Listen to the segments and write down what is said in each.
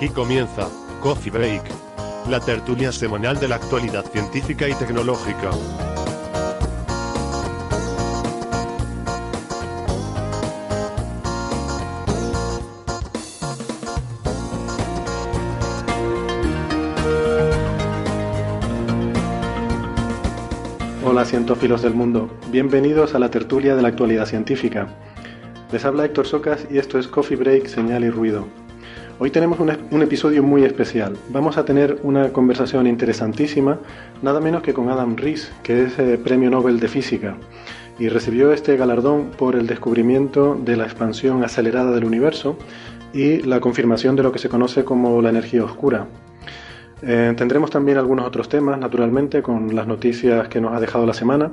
Aquí comienza Coffee Break, la tertulia semanal de la actualidad científica y tecnológica. Hola cientófilos del mundo, bienvenidos a la tertulia de la actualidad científica. Les habla Héctor Socas y esto es Coffee Break, Señal y Ruido. Hoy tenemos un, episodio muy especial. Vamos a tener una conversación interesantísima, nada menos que con Adam Rees, que es eh, Premio Nobel de Física, y recibió este galardón por el descubrimiento de la expansión acelerada del universo y la confirmación de lo que se conoce como la energía oscura. Eh, tendremos también algunos otros temas, naturalmente, con las noticias que nos ha dejado la semana,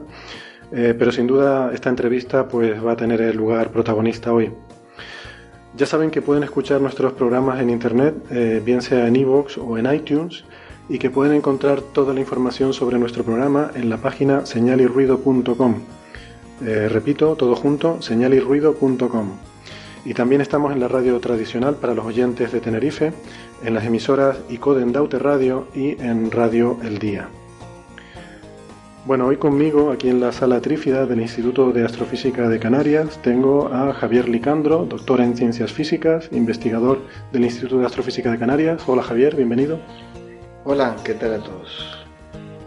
eh, pero sin duda esta entrevista pues, va a tener el lugar protagonista hoy. Ya saben que pueden escuchar nuestros programas en internet, eh, bien sea en iVoox o en iTunes, y que pueden encontrar toda la información sobre nuestro programa en la página señalirruido.com. Eh, repito, todo junto, señalirruido.com. Y también estamos en la radio tradicional para los oyentes de Tenerife, en las emisoras ICODEN Daute Radio y en Radio El Día. Bueno, hoy conmigo, aquí en la sala trífida del Instituto de Astrofísica de Canarias, tengo a Javier Licandro, doctor en Ciencias Físicas, investigador del Instituto de Astrofísica de Canarias. Hola Javier, bienvenido. Hola, ¿qué tal a todos?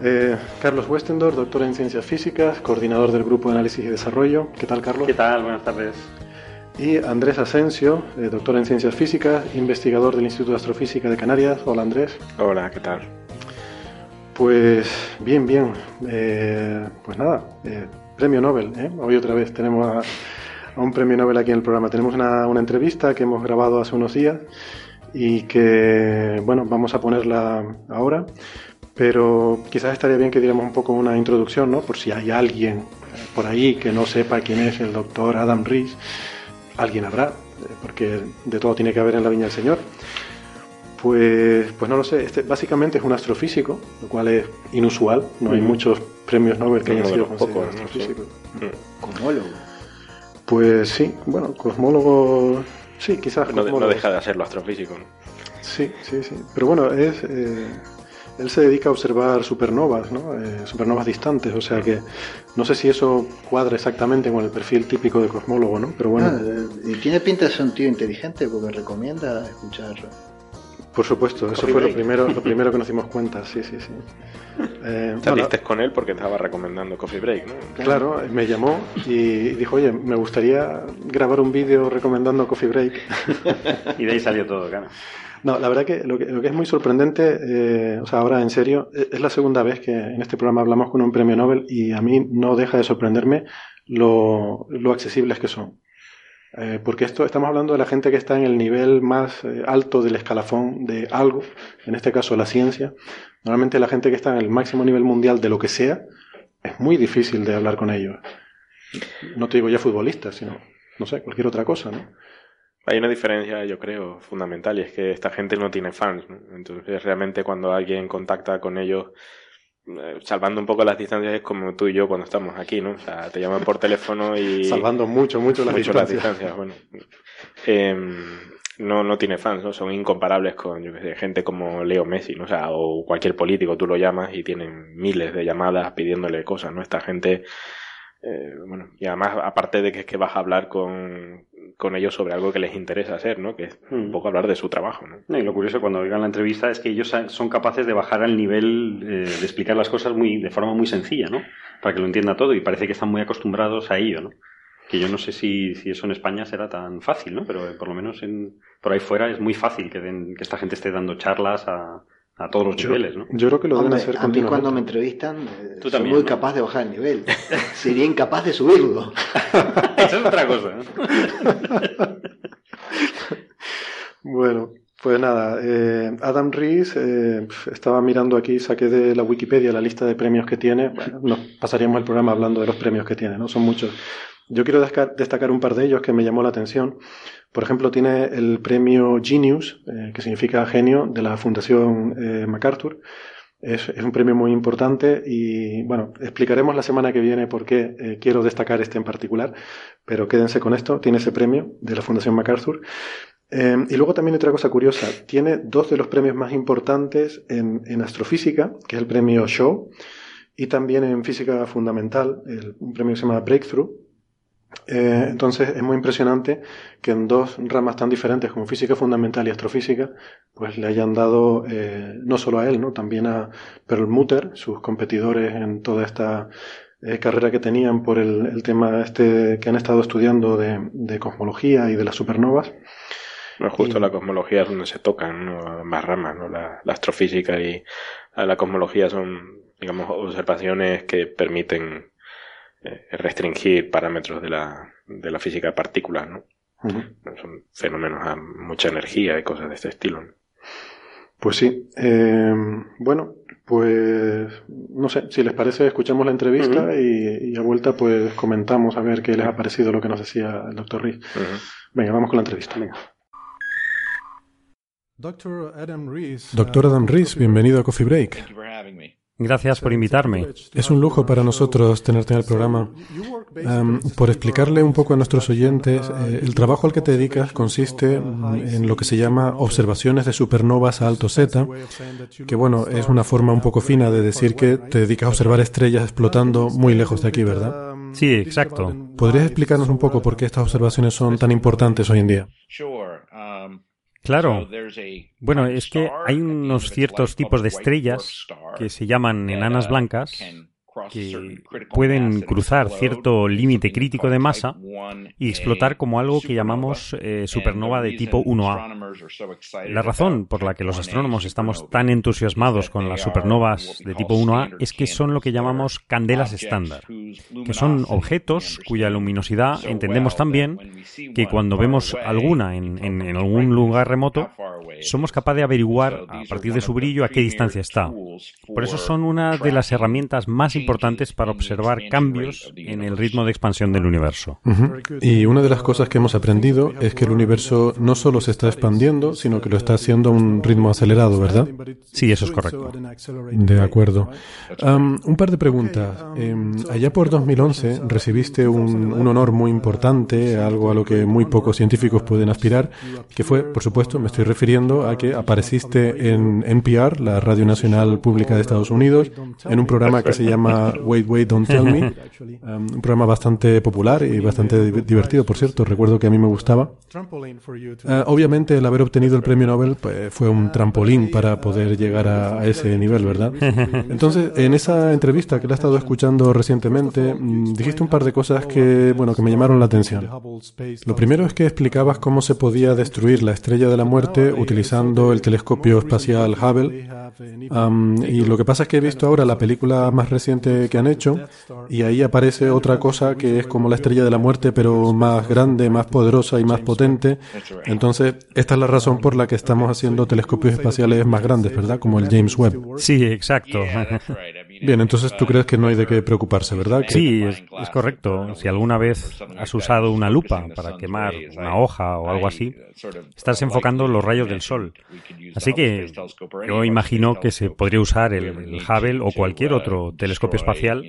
Eh, Carlos Westendor, doctor en Ciencias Físicas, coordinador del Grupo de Análisis y Desarrollo. ¿Qué tal, Carlos? ¿Qué tal? Buenas tardes. Y Andrés Asensio, eh, doctor en Ciencias Físicas, investigador del Instituto de Astrofísica de Canarias. Hola, Andrés. Hola, ¿qué tal? Pues bien, bien. Eh, pues nada, eh, premio Nobel. ¿eh? Hoy otra vez tenemos a, un premio Nobel aquí en el programa. Tenemos una, una, entrevista que hemos grabado hace unos días y que, bueno, vamos a ponerla ahora. Pero quizás estaría bien que diéramos un poco una introducción, ¿no? Por si hay alguien por ahí que no sepa quién es el doctor Adam Rees. Alguien habrá, porque de todo tiene que haber en la viña del Señor. Pues, pues no lo sé, este básicamente es un astrofísico, lo cual es inusual, no hay muchos premios Nobel que hayan sido poco, astrofísicos. Sí. ¿Cosmólogo? Pues sí, bueno, cosmólogo, sí, quizás no, cosmólogo. no, deja de serlo astrofísico. ¿no? Sí, sí, sí, pero bueno, es... Eh, él se dedica a observar supernovas, ¿no? Eh, supernovas distantes, o sea que no sé si eso cuadra exactamente con el perfil típico de cosmólogo, ¿no? Pero bueno. Ah, y tiene pinta de ser un tío inteligente porque recomienda escuchar. Por supuesto, eso Coffee fue lo primero, lo primero que nos dimos cuenta, sí, sí, sí. Eh, Saliste bueno, con él porque estaba recomendando Coffee Break, ¿no? claro, me llamó y dijo, oye, me gustaría grabar un vídeo recomendando Coffee Break. Y de ahí salió todo, claro. No, la verdad que lo que, lo que es muy sorprendente, eh, o sea, ahora en serio, es, es la segunda vez que en este programa hablamos con un premio Nobel y a mí no deja de sorprenderme lo, lo accesibles que son. Eh, porque esto estamos hablando de la gente que está en el nivel más eh, alto del escalafón de algo, en este caso la ciencia. Normalmente la gente que está en el máximo nivel mundial de lo que sea, es muy difícil de hablar con ellos. No te digo ya futbolistas, sino, no sé, cualquier otra cosa, ¿no? Hay una diferencia, yo creo, fundamental, y es que esta gente no tiene fans. Entonces, realmente cuando alguien contacta con ellos, salvando un poco las distancias, es como tú y yo cuando estamos aquí, ¿no? O sea, te llaman por teléfono y... Salvando mucho, mucho las mucho las distancias. distancias, bueno. Em, no, no tiene fans, ¿no? Son incomparables con, yo qué sé, gente como Leo Messi, ¿no? O sea, o cualquier político, tú lo llamas y tienen miles de llamadas pidiéndole cosas, ¿no? Esta gente, eh, bueno, y además, aparte de que es que vas a hablar con, con ellos sobre algo que les interesa hacer, ¿no? Que es un Mm. poco hablar de su trabajo, ¿no? No, y lo curioso cuando oigan la entrevista es que ellos son capaces de bajar al nivel eh, de explicar las cosas muy, de forma muy sencilla, ¿no? Para que lo entienda todo y parece que están muy acostumbrados a ello, ¿no? que yo no sé si, si eso en España será tan fácil, ¿no? Pero eh, por lo menos en, por ahí fuera es muy fácil que, den, que esta gente esté dando charlas a, a todos los Yo, niveles, ¿no? yo creo que lo deben Hombre, hacer a mí cuando me entrevistan, eh, Tú soy también, muy ¿no? capaz de bajar el nivel. Sería incapaz de subirlo. Esa es otra cosa, ¿no? Bueno, pues nada, eh, Adam Rees, eh, estaba mirando aquí, saqué de la Wikipedia la lista de premios que tiene. Bueno, nos pasaríamos el programa hablando de los premios que tiene, ¿no? Son muchos. Yo quiero destacar un par de ellos que me llamó la atención. Por ejemplo, tiene el premio Genius, eh, que significa genio, de la Fundación eh, MacArthur. Es, un premio muy importante y, bueno, explicaremos la semana que viene por qué eh, quiero destacar este en particular, pero quédense con esto. Tiene ese premio de la Fundación MacArthur. Eh, y luego también otra cosa curiosa, tiene dos de los premios más importantes en, astrofísica, que es el premio Shaw, y también en física fundamental, un premio que se llama Breakthrough. Eh, entonces es muy impresionante que en dos ramas tan diferentes como física fundamental y astrofísica, pues le hayan dado eh, no solo a él, ¿no? también a Perlmutter, sus competidores en toda esta eh, carrera que tenían por el, el tema este que han estado estudiando de, de cosmología y de las supernovas. No, justo Y- la cosmología es donde se tocan ¿no? más ramas, ¿no? La, la astrofísica y la, cosmología son, digamos, observaciones que permiten restringir parámetros de la, de la física de partículas, ¿no? Son fenómenos a mucha energía y cosas de este estilo. ¿no? Pues sí. Eh, bueno, pues no sé, si les parece, escuchamos la entrevista y, y a vuelta pues comentamos a ver qué les ha parecido lo que nos decía el doctor Rees. Venga, vamos con la entrevista. Doctor Adam Rees, bienvenido a Coffee Break. Gracias por invitarme. Es un lujo para nosotros tenerte en el programa. Por explicarle un poco a nuestros oyentes, eh, el trabajo al que te dedicas consiste en lo que se llama observaciones de supernovas a alto Z, que bueno, es una forma un poco fina de decir que te dedicas a observar estrellas explotando muy lejos de aquí, ¿verdad? Sí, exacto. ¿Podrías explicarnos un poco por qué estas observaciones son tan importantes hoy en día? Claro. Bueno, es que hay unos ciertos tipos de estrellas que se llaman enanas blancas que pueden cruzar cierto límite crítico de masa y explotar como algo que llamamos eh, supernova de tipo 1A. La razón por la que los astrónomos estamos tan entusiasmados con las supernovas de tipo 1A es que son lo que llamamos candelas estándar, que son objetos cuya luminosidad entendemos tan bien que cuando vemos alguna en, en- en algún lugar remoto, somos capaces de averiguar a partir de su brillo a qué distancia está. Por eso son una de las herramientas más importantes para observar cambios en el ritmo de expansión del universo. Y una de las cosas que hemos aprendido es que el universo no solo se está expandiendo, sino que lo está haciendo a un ritmo acelerado, ¿verdad? Sí, eso es correcto. De acuerdo. Un par de preguntas. Em, allá por 2011 recibiste un, un honor muy importante, algo a lo que muy pocos científicos pueden aspirar, que fue, por supuesto, me estoy refiriendo a que apareciste en NPR, la Radio Nacional Pública de Estados Unidos, en un programa que se llama Wait, Wait, Don't Tell Me, am, un programa bastante popular y bastante di- divertido, por cierto, recuerdo que a mí me gustaba. Ah, obviamente el haber obtenido el premio Nobel pues, fue un trampolín para poder llegar a, a ese nivel, ¿verdad? Entonces, en esa entrevista que la he estado escuchando recientemente, mm, dijiste un par de cosas que, bueno, que me llamaron la atención. Lo primero es que explicabas cómo se podía destruir la estrella de la muerte utilizando el telescopio espacial Hubble. Am, y lo que pasa es que he visto ahora la película más reciente que han hecho y ahí aparece otra cosa que es como la estrella de la muerte pero más grande, más poderosa y más potente. Entonces, esta es la razón por la que estamos haciendo telescopios espaciales más grandes, ¿verdad? Como el James Webb. Sí, exacto. Bien, entonces tú crees que no hay de qué preocuparse, ¿verdad? Que- Sí, es, es correcto. Si alguna vez has usado una lupa para quemar una hoja o algo así, estás enfocando los rayos del sol. Así que yo imagino que se podría usar el, el Hubble o cualquier otro telescopio espacial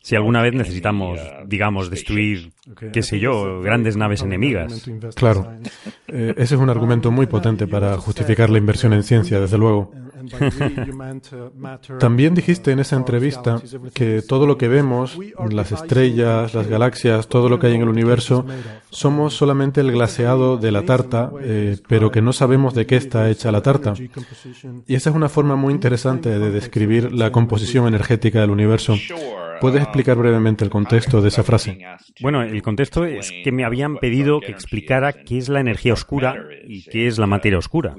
si alguna vez necesitamos, digamos, destruir, qué sé yo, grandes naves enemigas. Claro. Eh, ese es un argumento muy potente para justificar la inversión en ciencia, desde luego. También dijiste en esa entrevista que todo lo que vemos, las estrellas, las galaxias, todo lo que hay en el universo, somos solamente el glaseado de la tarta, eh, pero que no sabemos de qué está hecha la tarta. Y esa es una forma muy interesante de describir la composición energética del universo. ¿Puedes explicar brevemente el contexto de esa frase? Bueno, el contexto es que me habían pedido que explicara qué es la energía oscura y qué es la materia oscura.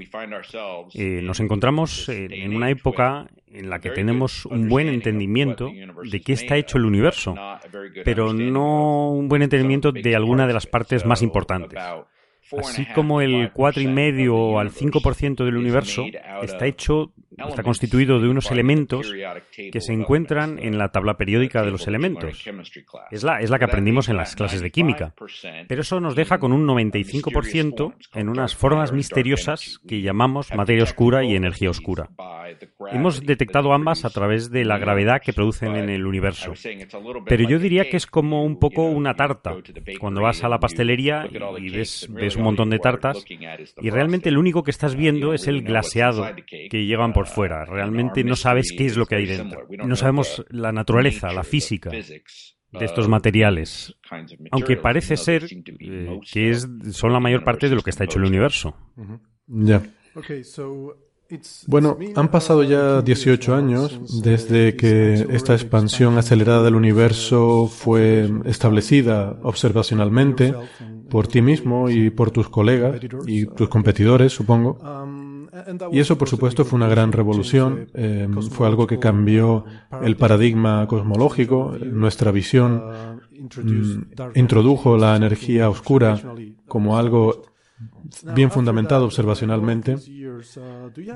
Eh, nos encontramos en una época en la que tenemos un buen entendimiento de qué está hecho el universo, pero no un buen entendimiento de alguna de las partes más importantes. Así como el 4,5 al 5% del universo está hecho está constituido de unos elementos que se encuentran en la tabla periódica de los elementos. Es la, es la que aprendimos en las clases de química. Pero eso nos deja con un 95% en unas formas misteriosas que llamamos materia oscura y energía oscura. Hemos detectado ambas a través de la gravedad que producen en el universo. Pero yo diría que es como un poco una tarta. Cuando vas a la pastelería y ves, ves un montón de tartas y realmente lo único que estás viendo es el glaseado que llevan por fuera. Realmente no sabes qué es lo que hay dentro. No sabemos la naturaleza, la física de estos materiales, aunque parece ser eh, que es, son la mayor parte de lo que está hecho el universo. Ya. Bueno, han pasado ya 18 años desde que esta expansión acelerada del universo fue establecida observacionalmente por ti mismo y por tus colegas y tus competidores, supongo. Y eso, por supuesto, fue una gran revolución. Eh, fue algo que cambió el paradigma cosmológico, nuestra visión. Mm, introdujo la energía oscura como algo bien fundamentado observacionalmente.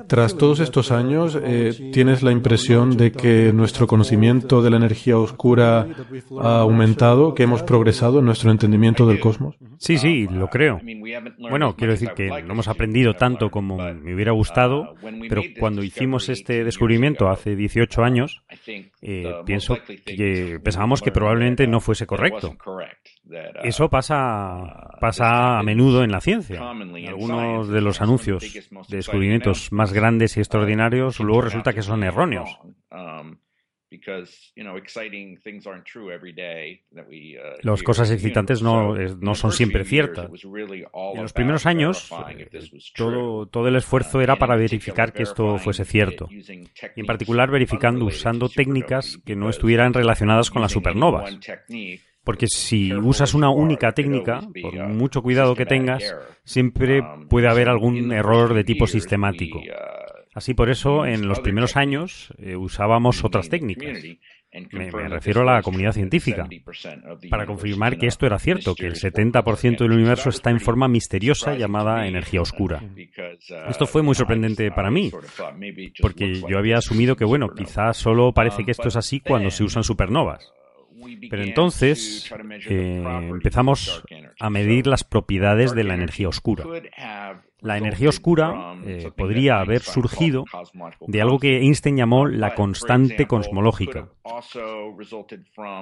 Tras todos estos años, eh, ¿tienes la impresión de que nuestro conocimiento de la energía oscura ha aumentado, que hemos progresado en nuestro entendimiento del cosmos? Sí, sí, lo creo. Bueno, quiero decir que no hemos aprendido tanto como me hubiera gustado, pero cuando hicimos este descubrimiento hace 18 años, eh, pienso que pensábamos que probablemente no fuese correcto. Eso pasa, pasa a menudo en la ciencia. Algunos de los anuncios de descubrimientos más grandes y extraordinarios luego resulta que son erróneos. Las cosas excitantes no, no son siempre ciertas. En los primeros años, todo, todo el esfuerzo era para verificar que esto fuese cierto. Y en particular verificando usando técnicas que no estuvieran relacionadas con las supernovas. Porque si usas una única técnica, por mucho cuidado que tengas, siempre puede haber algún error de tipo sistemático. Así por eso, en los primeros años eh, usábamos otras técnicas. Me, refiero a la comunidad científica, para confirmar que esto era cierto, que el 70% del universo está en forma misteriosa llamada energía oscura. Esto fue muy sorprendente para mí, porque yo había asumido que, bueno, quizás solo parece que esto es así cuando se usan supernovas. Pero entonces eh, empezamos a medir las propiedades de la energía oscura. La energía oscura eh, podría haber surgido de algo que Einstein llamó la constante cosmológica.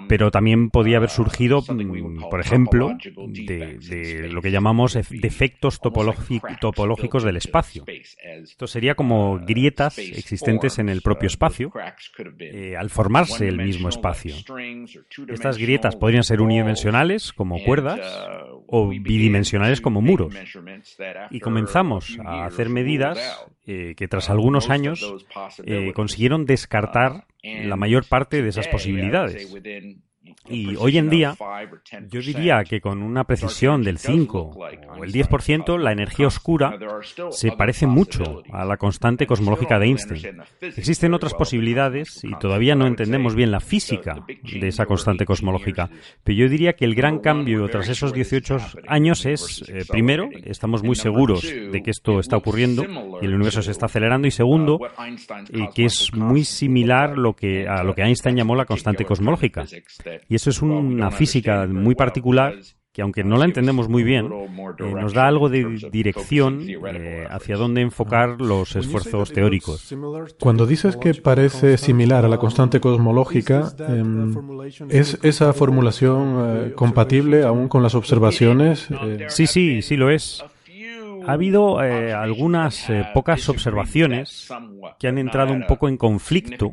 Pero también podía haber surgido, mm, por ejemplo, de, lo que llamamos defectos topológicos del espacio. Esto sería como grietas existentes en el propio espacio eh, al formarse el mismo espacio. Estas grietas podrían ser unidimensionales, como cuerdas, o bidimensionales, como muros. Y comenzamos a hacer medidas eh, que tras algunos años eh, consiguieron descartar la mayor parte de esas posibilidades. Y hoy en día, yo diría que con una precisión del 5 o el 10%, la energía oscura se parece mucho a la constante cosmológica de Einstein. Existen otras posibilidades y todavía no entendemos bien la física de esa constante cosmológica. Pero yo diría que el gran cambio tras esos 18 años es, eh, primero, estamos muy seguros de que esto está ocurriendo y el universo se está acelerando. Y segundo, eh, que es muy similar lo que, a lo que Einstein llamó la constante cosmológica. Y eso es una física muy particular que aunque no la entendemos muy bien, eh, nos da algo de dirección eh, hacia dónde enfocar los esfuerzos teóricos. Cuando dices que parece similar a la constante cosmológica, em, ¿es esa formulación eh, compatible aún con las observaciones? Sí, sí, sí lo es. Ha habido eh, algunas eh, pocas observaciones que han entrado un poco en conflicto,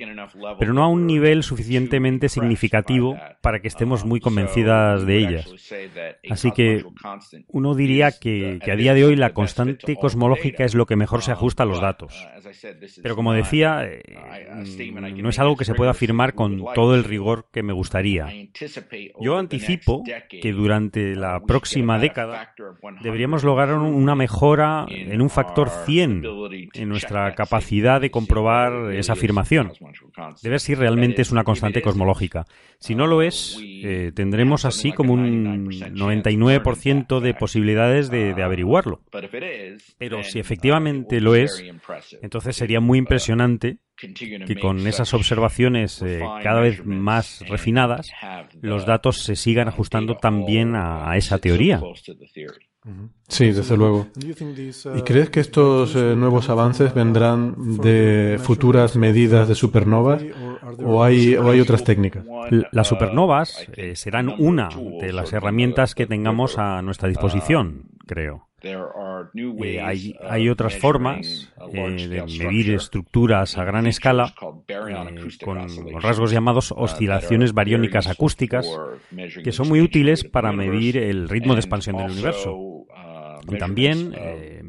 pero no a un nivel suficientemente significativo para que estemos muy convencidas de ellas. Así que uno diría que, a día de hoy la constante cosmológica es lo que mejor se ajusta a los datos. Pero como decía, mm, no es algo que se pueda afirmar con todo el rigor que me gustaría. Yo anticipo que durante la próxima década deberíamos lograr una mejora en un factor 100 en nuestra capacidad de comprobar esa afirmación, de ver si realmente es una constante cosmológica. Si no lo es, eh, tendremos así como un 99% de posibilidades de, de averiguarlo. Pero si efectivamente lo es, entonces sería muy impresionante que con esas observaciones eh, cada vez más refinadas, los datos se sigan ajustando también a, a esa teoría. Sí, desde luego. ¿Y crees que estos eh, nuevos avances vendrán de futuras medidas de supernovas o hay, otras técnicas? Las supernovas eh, serán una de las herramientas que tengamos a nuestra disposición, creo. Eh, hay, otras formas eh, de medir estructuras a gran escala con rasgos llamados oscilaciones bariónicas acústicas que son muy útiles para medir el ritmo de expansión del universo. Y también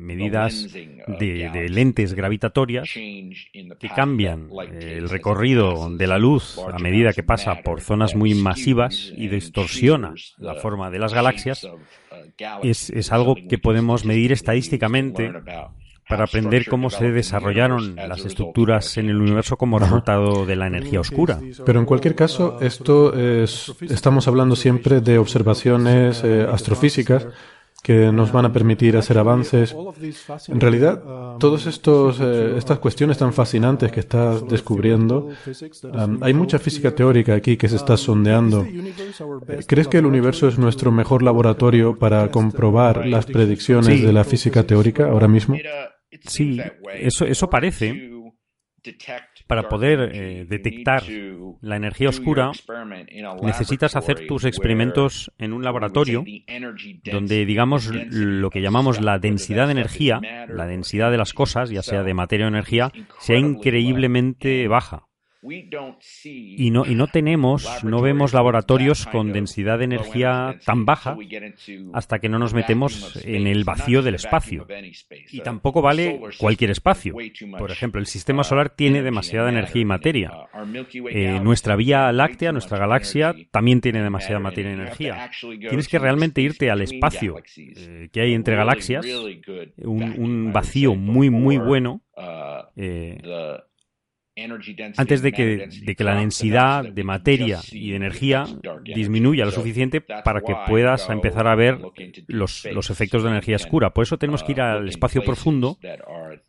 medidas de, lentes gravitatorias que cambian el recorrido de la luz a medida que pasa por zonas muy masivas y distorsiona la forma de las galaxias es, es algo que podemos medir estadísticamente para aprender cómo se desarrollaron las estructuras en el universo como resultado de la energía oscura. Pero en cualquier caso, esto es, estamos hablando siempre de observaciones eh, astrofísicas que nos van a permitir hacer avances. En realidad, todas eh, estas cuestiones tan fascinantes que estás descubriendo, hay mucha física teórica aquí que se está sondeando. ¿Crees que el universo es nuestro mejor laboratorio para comprobar las predicciones de la física teórica ahora mismo? Sí, eso, eso parece. Para poder eh, detectar la energía oscura, necesitas hacer tus experimentos en un laboratorio donde, digamos, lo que llamamos la densidad de energía, la densidad de las cosas, ya sea de materia o energía, sea increíblemente baja. Y no, y no tenemos, no vemos laboratorios con densidad de energía tan baja hasta que no nos metemos en el vacío del espacio. Y tampoco vale cualquier espacio. Por ejemplo, el sistema solar tiene demasiada energía y materia. Eh, nuestra Vía Láctea, nuestra galaxia, también tiene demasiada materia y energía. Tienes que realmente irte al espacio eh, que hay entre galaxias, un, vacío muy, muy bueno. Eh, antes de que, de que la densidad de materia y de energía disminuya lo suficiente para que puedas empezar a ver los, los efectos de energía oscura. Por eso tenemos que ir al espacio profundo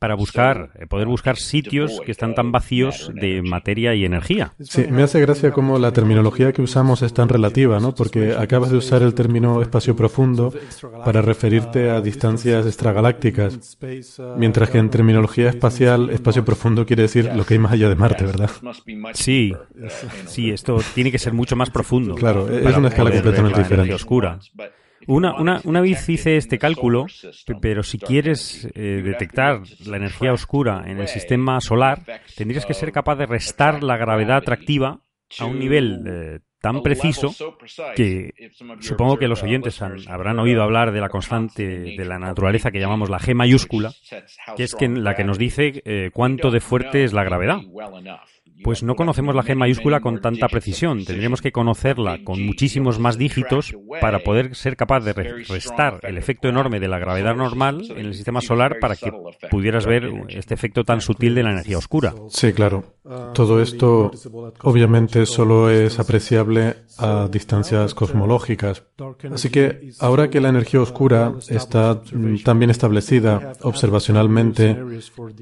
para buscar, eh, poder buscar sitios que están tan vacíos de materia y energía. Sí, me hace gracia cómo la terminología que usamos es tan relativa, ¿no? Porque acabas de usar el término espacio profundo para referirte a distancias extragalácticas, mientras que en terminología espacial, espacio profundo quiere decir lo que hay más de Marte, ¿verdad? Sí, sí, esto tiene que ser mucho más profundo. Claro, es una escala completamente diferente. Oscura. Una, una, una, vez hice este cálculo, pero si quieres eh, detectar la energía oscura en el sistema solar, tendrías que ser capaz de restar la gravedad atractiva a un nivel eh, tan preciso que supongo que los oyentes habrán oído hablar de la constante de la naturaleza que llamamos la G mayúscula, que es la que nos dice eh, cuánto de fuerte es la gravedad. Pues no conocemos la G mayúscula con tanta precisión. Tendríamos que conocerla con muchísimos más dígitos para poder ser capaz de restar el efecto enorme de la gravedad normal en el sistema solar para que pudieras ver este efecto tan sutil de la energía oscura. Sí, claro. Todo esto obviamente solo es apreciable a distancias cosmológicas. Así que ahora que la energía oscura está tan bien establecida observacionalmente,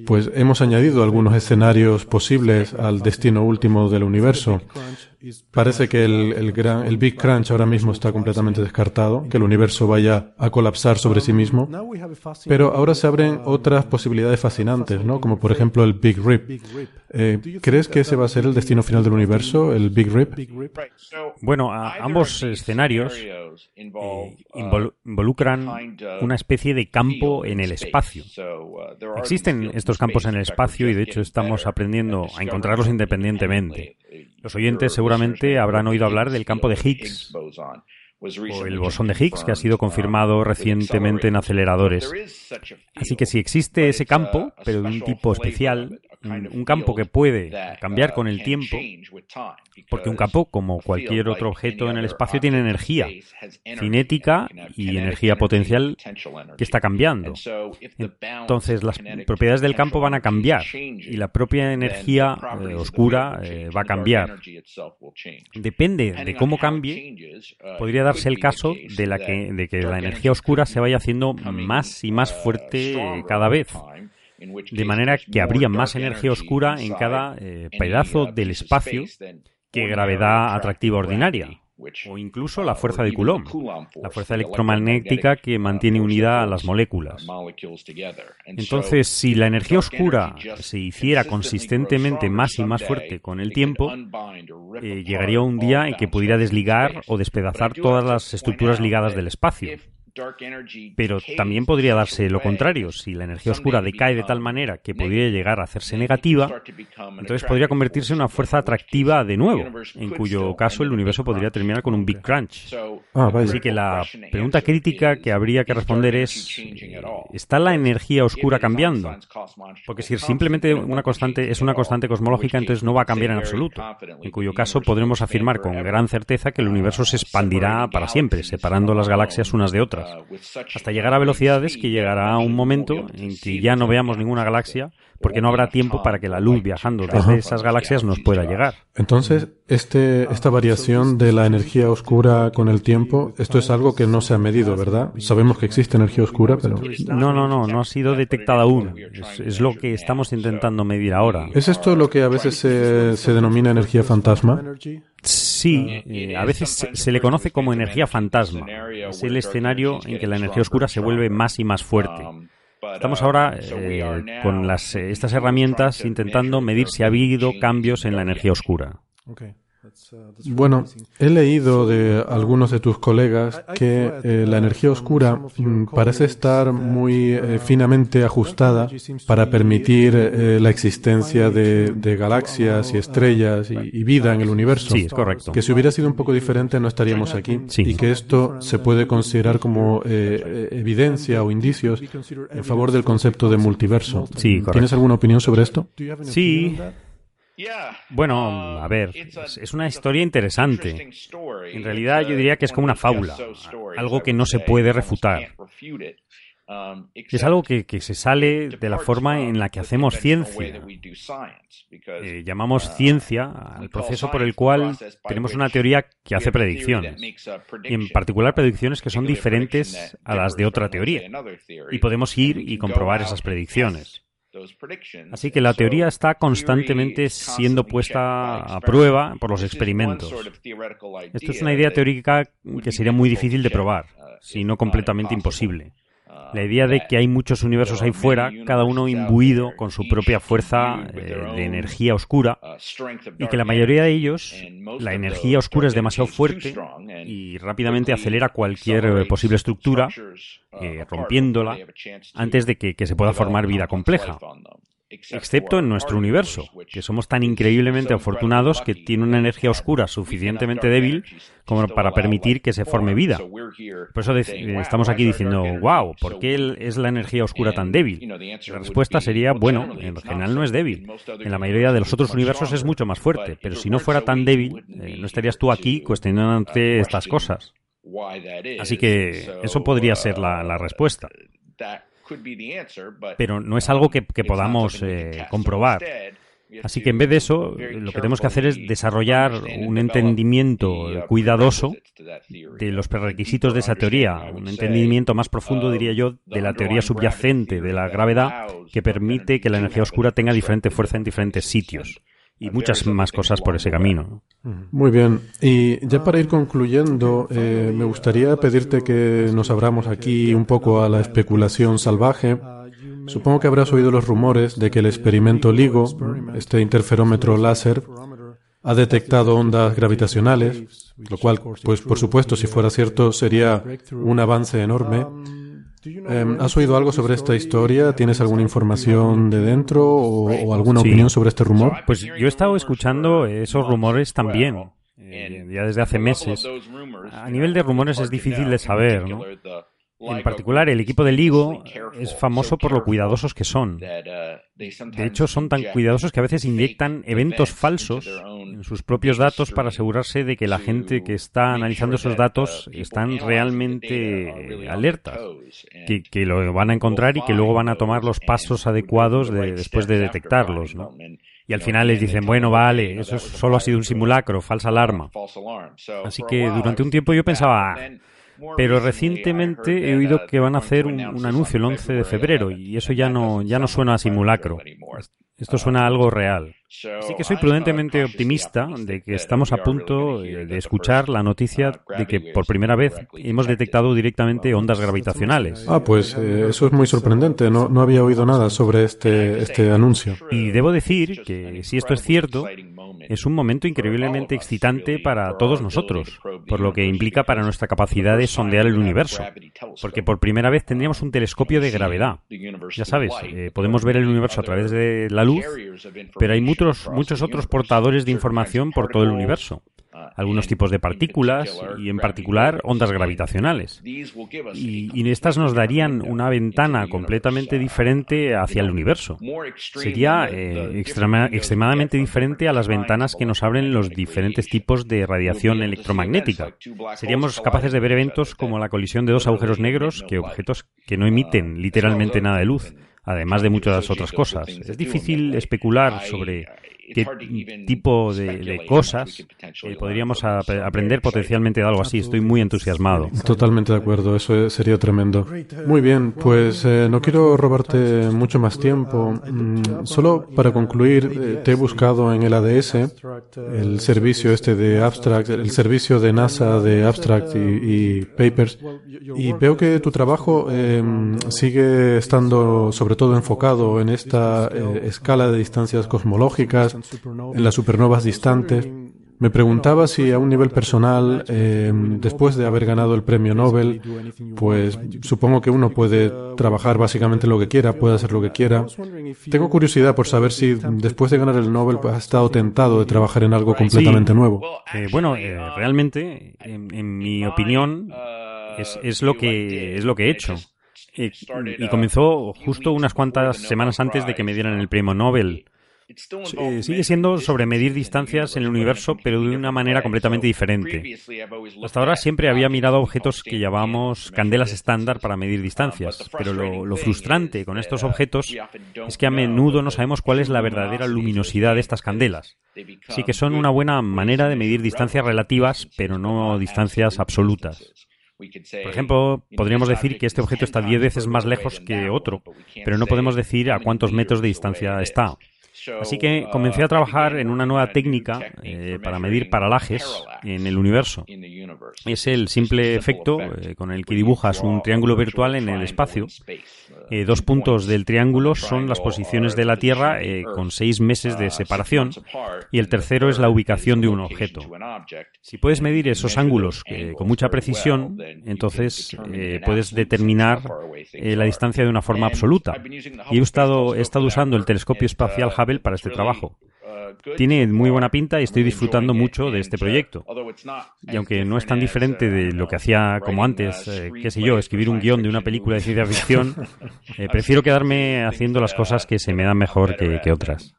pues hemos añadido algunos escenarios posibles al destino último del universo. Parece que el, Big Crunch ahora mismo está completamente descartado, que el universo vaya a colapsar sobre sí mismo. Pero ahora se abren otras posibilidades fascinantes, ¿no? Como por ejemplo el Big Rip. Eh, ¿Crees que ese va a ser el destino final del universo, el Big Rip? Bueno, ambos escenarios eh, involucran una especie de campo en el espacio. Existen estos campos en el espacio y de hecho estamos aprendiendo a encontrarlos independientemente. Los oyentes seguramente habrán oído hablar del campo de Higgs o el bosón de Higgs, que ha sido confirmado recientemente en aceleradores. Así que si existe ese campo, pero de un tipo especial, un campo que puede cambiar con el tiempo, porque un campo, como cualquier otro objeto en el espacio, tiene energía cinética y energía potencial que está cambiando. Entonces, las propiedades del campo van a cambiar y la propia energía eh, oscura eh, va a cambiar. Depende de cómo cambie, podría darse el caso de, la que, de que la energía oscura se vaya haciendo más y más fuerte cada vez de manera que habría más energía oscura en cada eh, pedazo del espacio que gravedad atractiva ordinaria, o incluso la fuerza de Coulomb, la fuerza electromagnética que mantiene unida a las moléculas. Entonces, si la energía oscura se hiciera consistentemente más y más fuerte con el tiempo, eh, llegaría un día en que pudiera desligar o despedazar todas las estructuras ligadas del espacio. Pero también podría darse lo contrario. Si la energía oscura decae de tal manera que podría llegar a hacerse negativa, entonces podría convertirse en una fuerza atractiva de nuevo, en cuyo caso el universo podría terminar con un Big Crunch. Ah, Así que la pregunta crítica que habría que responder es, ¿está la energía oscura cambiando? Porque si simplemente una constante es una constante cosmológica, entonces no va a cambiar en absoluto, en cuyo caso podremos afirmar con gran certeza que el universo se expandirá para siempre, separando las galaxias unas de otras hasta llegar a velocidades que llegará un momento en que ya no veamos ninguna galaxia porque no habrá tiempo para que la luz viajando desde esas galaxias nos pueda llegar. Entonces, este, esta variación de la energía oscura con el tiempo, esto es algo que no se ha medido, ¿verdad? Sabemos que existe energía oscura, pero... No, no, no, no ha sido detectada aún. Es, lo que estamos intentando medir ahora. ¿Es esto lo que a veces se, se denomina energía fantasma? Sí, eh, a veces se, le conoce como energía fantasma. Es el escenario en que la energía oscura se vuelve más y más fuerte. Estamos ahora eh, con las, eh, estas herramientas intentando medir si ha habido cambios en la energía oscura. Bueno, he leído de algunos de tus colegas que eh, la energía oscura mm, parece estar muy eh, finamente ajustada para permitir eh, la existencia de, galaxias y estrellas y, vida en el universo. Sí, es correcto. Que si hubiera sido un poco diferente no estaríamos aquí. Y que esto se puede considerar como evidencia o indicios en favor del concepto de multiverso. Sí, ¿Tienes alguna opinión sobre esto? Sí. Bueno, a ver, es una historia interesante. En realidad yo diría que es como una fábula, algo que no se puede refutar. Es algo que, se sale de la forma en la que hacemos ciencia. Eh, llamamos ciencia al proceso por el cual tenemos una teoría que hace predicciones, y en particular predicciones que son diferentes a las de otra teoría, y podemos ir y comprobar esas predicciones. Así que la teoría está constantemente siendo puesta a prueba por los experimentos. Esto es una idea teórica que sería muy difícil de probar, si no completamente imposible. La idea de que hay muchos universos ahí fuera, cada uno imbuido con su propia fuerza eh, de energía oscura, y que la mayoría de ellos, la energía oscura es demasiado fuerte y rápidamente acelera cualquier eh, posible estructura, eh, rompiéndola, antes de que se pueda formar vida compleja excepto en nuestro universo, que somos tan increíblemente afortunados que tiene una energía oscura suficientemente débil como para permitir que se forme vida. Por eso estamos aquí diciendo, wow, ¿por qué es la energía oscura tan débil? La respuesta sería, bueno, en general no es débil. En la mayoría de los otros universos es mucho más fuerte, pero si no fuera tan débil, eh, no estarías tú aquí cuestionándote estas cosas. Así que eso podría ser la respuesta pero no es algo que, podamos eh, comprobar. Así que en vez de eso, lo que tenemos que hacer es desarrollar un entendimiento uh, cuidadoso de los prerequisitos de esa teoría, un entendimiento más profundo, diría yo, de la teoría subyacente de la gravedad que permite que la energía oscura tenga diferente fuerza en diferentes sitios y muchas más cosas por ese camino. Muy bien. Y ya para ir concluyendo, eh, me gustaría pedirte que nos abramos aquí un poco a la especulación salvaje. Supongo que habrás oído los rumores de que el experimento LIGO, este interferómetro láser, ha detectado ondas gravitacionales, lo cual, pues por supuesto, si fuera cierto, sería un avance enorme. Em, ¿Has oído algo sobre esta historia? ¿Tienes alguna información de dentro o, alguna opinión sobre este rumor? Pues yo he estado escuchando esos rumores también, eh, ya desde hace meses. A nivel de rumores es difícil de saber, ¿no? En particular, el equipo de Ligo es famoso por lo cuidadosos que son. De hecho, son tan cuidadosos que a veces inyectan eventos falsos sus propios datos para asegurarse de que la gente que está analizando esos datos están realmente alertas, que, lo van a encontrar y que luego van a tomar los pasos adecuados después de detectarlos. Y al final les dicen, bueno, vale, eso solo ha sido un simulacro, falsa alarma. Así que durante un tiempo yo pensaba, pero recientemente he oído que van a hacer un, anuncio el 11 de febrero y eso ya no, ya no suena a simulacro. Esto suena a algo real. Así que soy prudentemente optimista de que estamos a punto de escuchar la noticia de que por primera vez hemos detectado directamente ondas gravitacionales. Ah, pues eh, eso es muy sorprendente. No, no había oído nada sobre este, este anuncio. Y debo decir que si esto es cierto, es un momento increíblemente excitante para todos nosotros, por lo que implica para nuestra capacidad de sondear el universo. Porque por primera vez tendríamos un telescopio de gravedad. Ya sabes, eh, podemos ver el universo a través de la luz, pero hay muchos, otros portadores de información por todo el universo algunos tipos de partículas y en particular ondas gravitacionales. Y, estas nos darían una ventana completamente diferente hacia el universo. Sería eh, extremadamente diferente a las ventanas que nos abren los diferentes tipos de radiación electromagnética. Seríamos capaces de ver eventos como la colisión de dos agujeros negros que objetos que no emiten literalmente nada de luz además de muchas otras cosas. Es difícil especular sobre qué tipo de, cosas podríamos aprender potencialmente de algo así. Estoy muy entusiasmado. Totalmente de acuerdo, eso sería tremendo. Muy bien, pues eh, no quiero robarte mucho más tiempo. Mm, solo para concluir, eh, te he buscado en el ADS, el servicio este de Abstract, el servicio de NASA de Abstract y, Papers, y veo que tu trabajo em, sigue estando sobre todo enfocado en esta eh, escala de distancias cosmológicas en las supernovas distantes. Me preguntaba si a un nivel personal, eh, después de haber ganado el premio Nobel, pues supongo que uno puede trabajar básicamente lo que quiera, puede hacer lo que quiera. Tengo curiosidad por saber si después de ganar el Nobel pues, ha estado tentado de trabajar en algo completamente nuevo. Eh, bueno, eh, realmente, en, mi opinión, es, lo que, es lo que he hecho. y comenzó justo unas cuantas semanas antes de que me dieran el premio Nobel sigue siendo sobre medir distancias en el universo, pero de una manera completamente diferente. Hasta ahora siempre había mirado objetos que llamamos candelas estándar para medir distancias, pero lo, frustrante con estos objetos es que a menudo no sabemos cuál es la verdadera luminosidad de estas candelas. Así que son una buena manera de medir distancias relativas, pero no distancias absolutas. Por ejemplo, podríamos decir que este objeto está 10 veces más lejos que otro, pero no podemos decir a cuántos metros de distancia está. Así que comencé a trabajar en una nueva técnica eh, para medir paralajes en el universo. Es el simple efecto eh, con el que dibujas un triángulo virtual en el espacio. Eh, dos puntos del triángulo son las posiciones de la Tierra con seis meses de separación y el tercero es la ubicación de un objeto. Si puedes medir esos ángulos con mucha precisión, entonces puedes determinar la distancia de una forma absoluta. Y he estado, he estado usando el telescopio espacial Hubble para este trabajo. Tiene muy buena pinta y estoy disfrutando mucho de este proyecto. Y aunque no es tan diferente de lo que hacía como antes, eh, qué sé yo, escribir un guion de una película de ciencia ficción, eh, prefiero quedarme haciendo las cosas que se me dan mejor que, otras.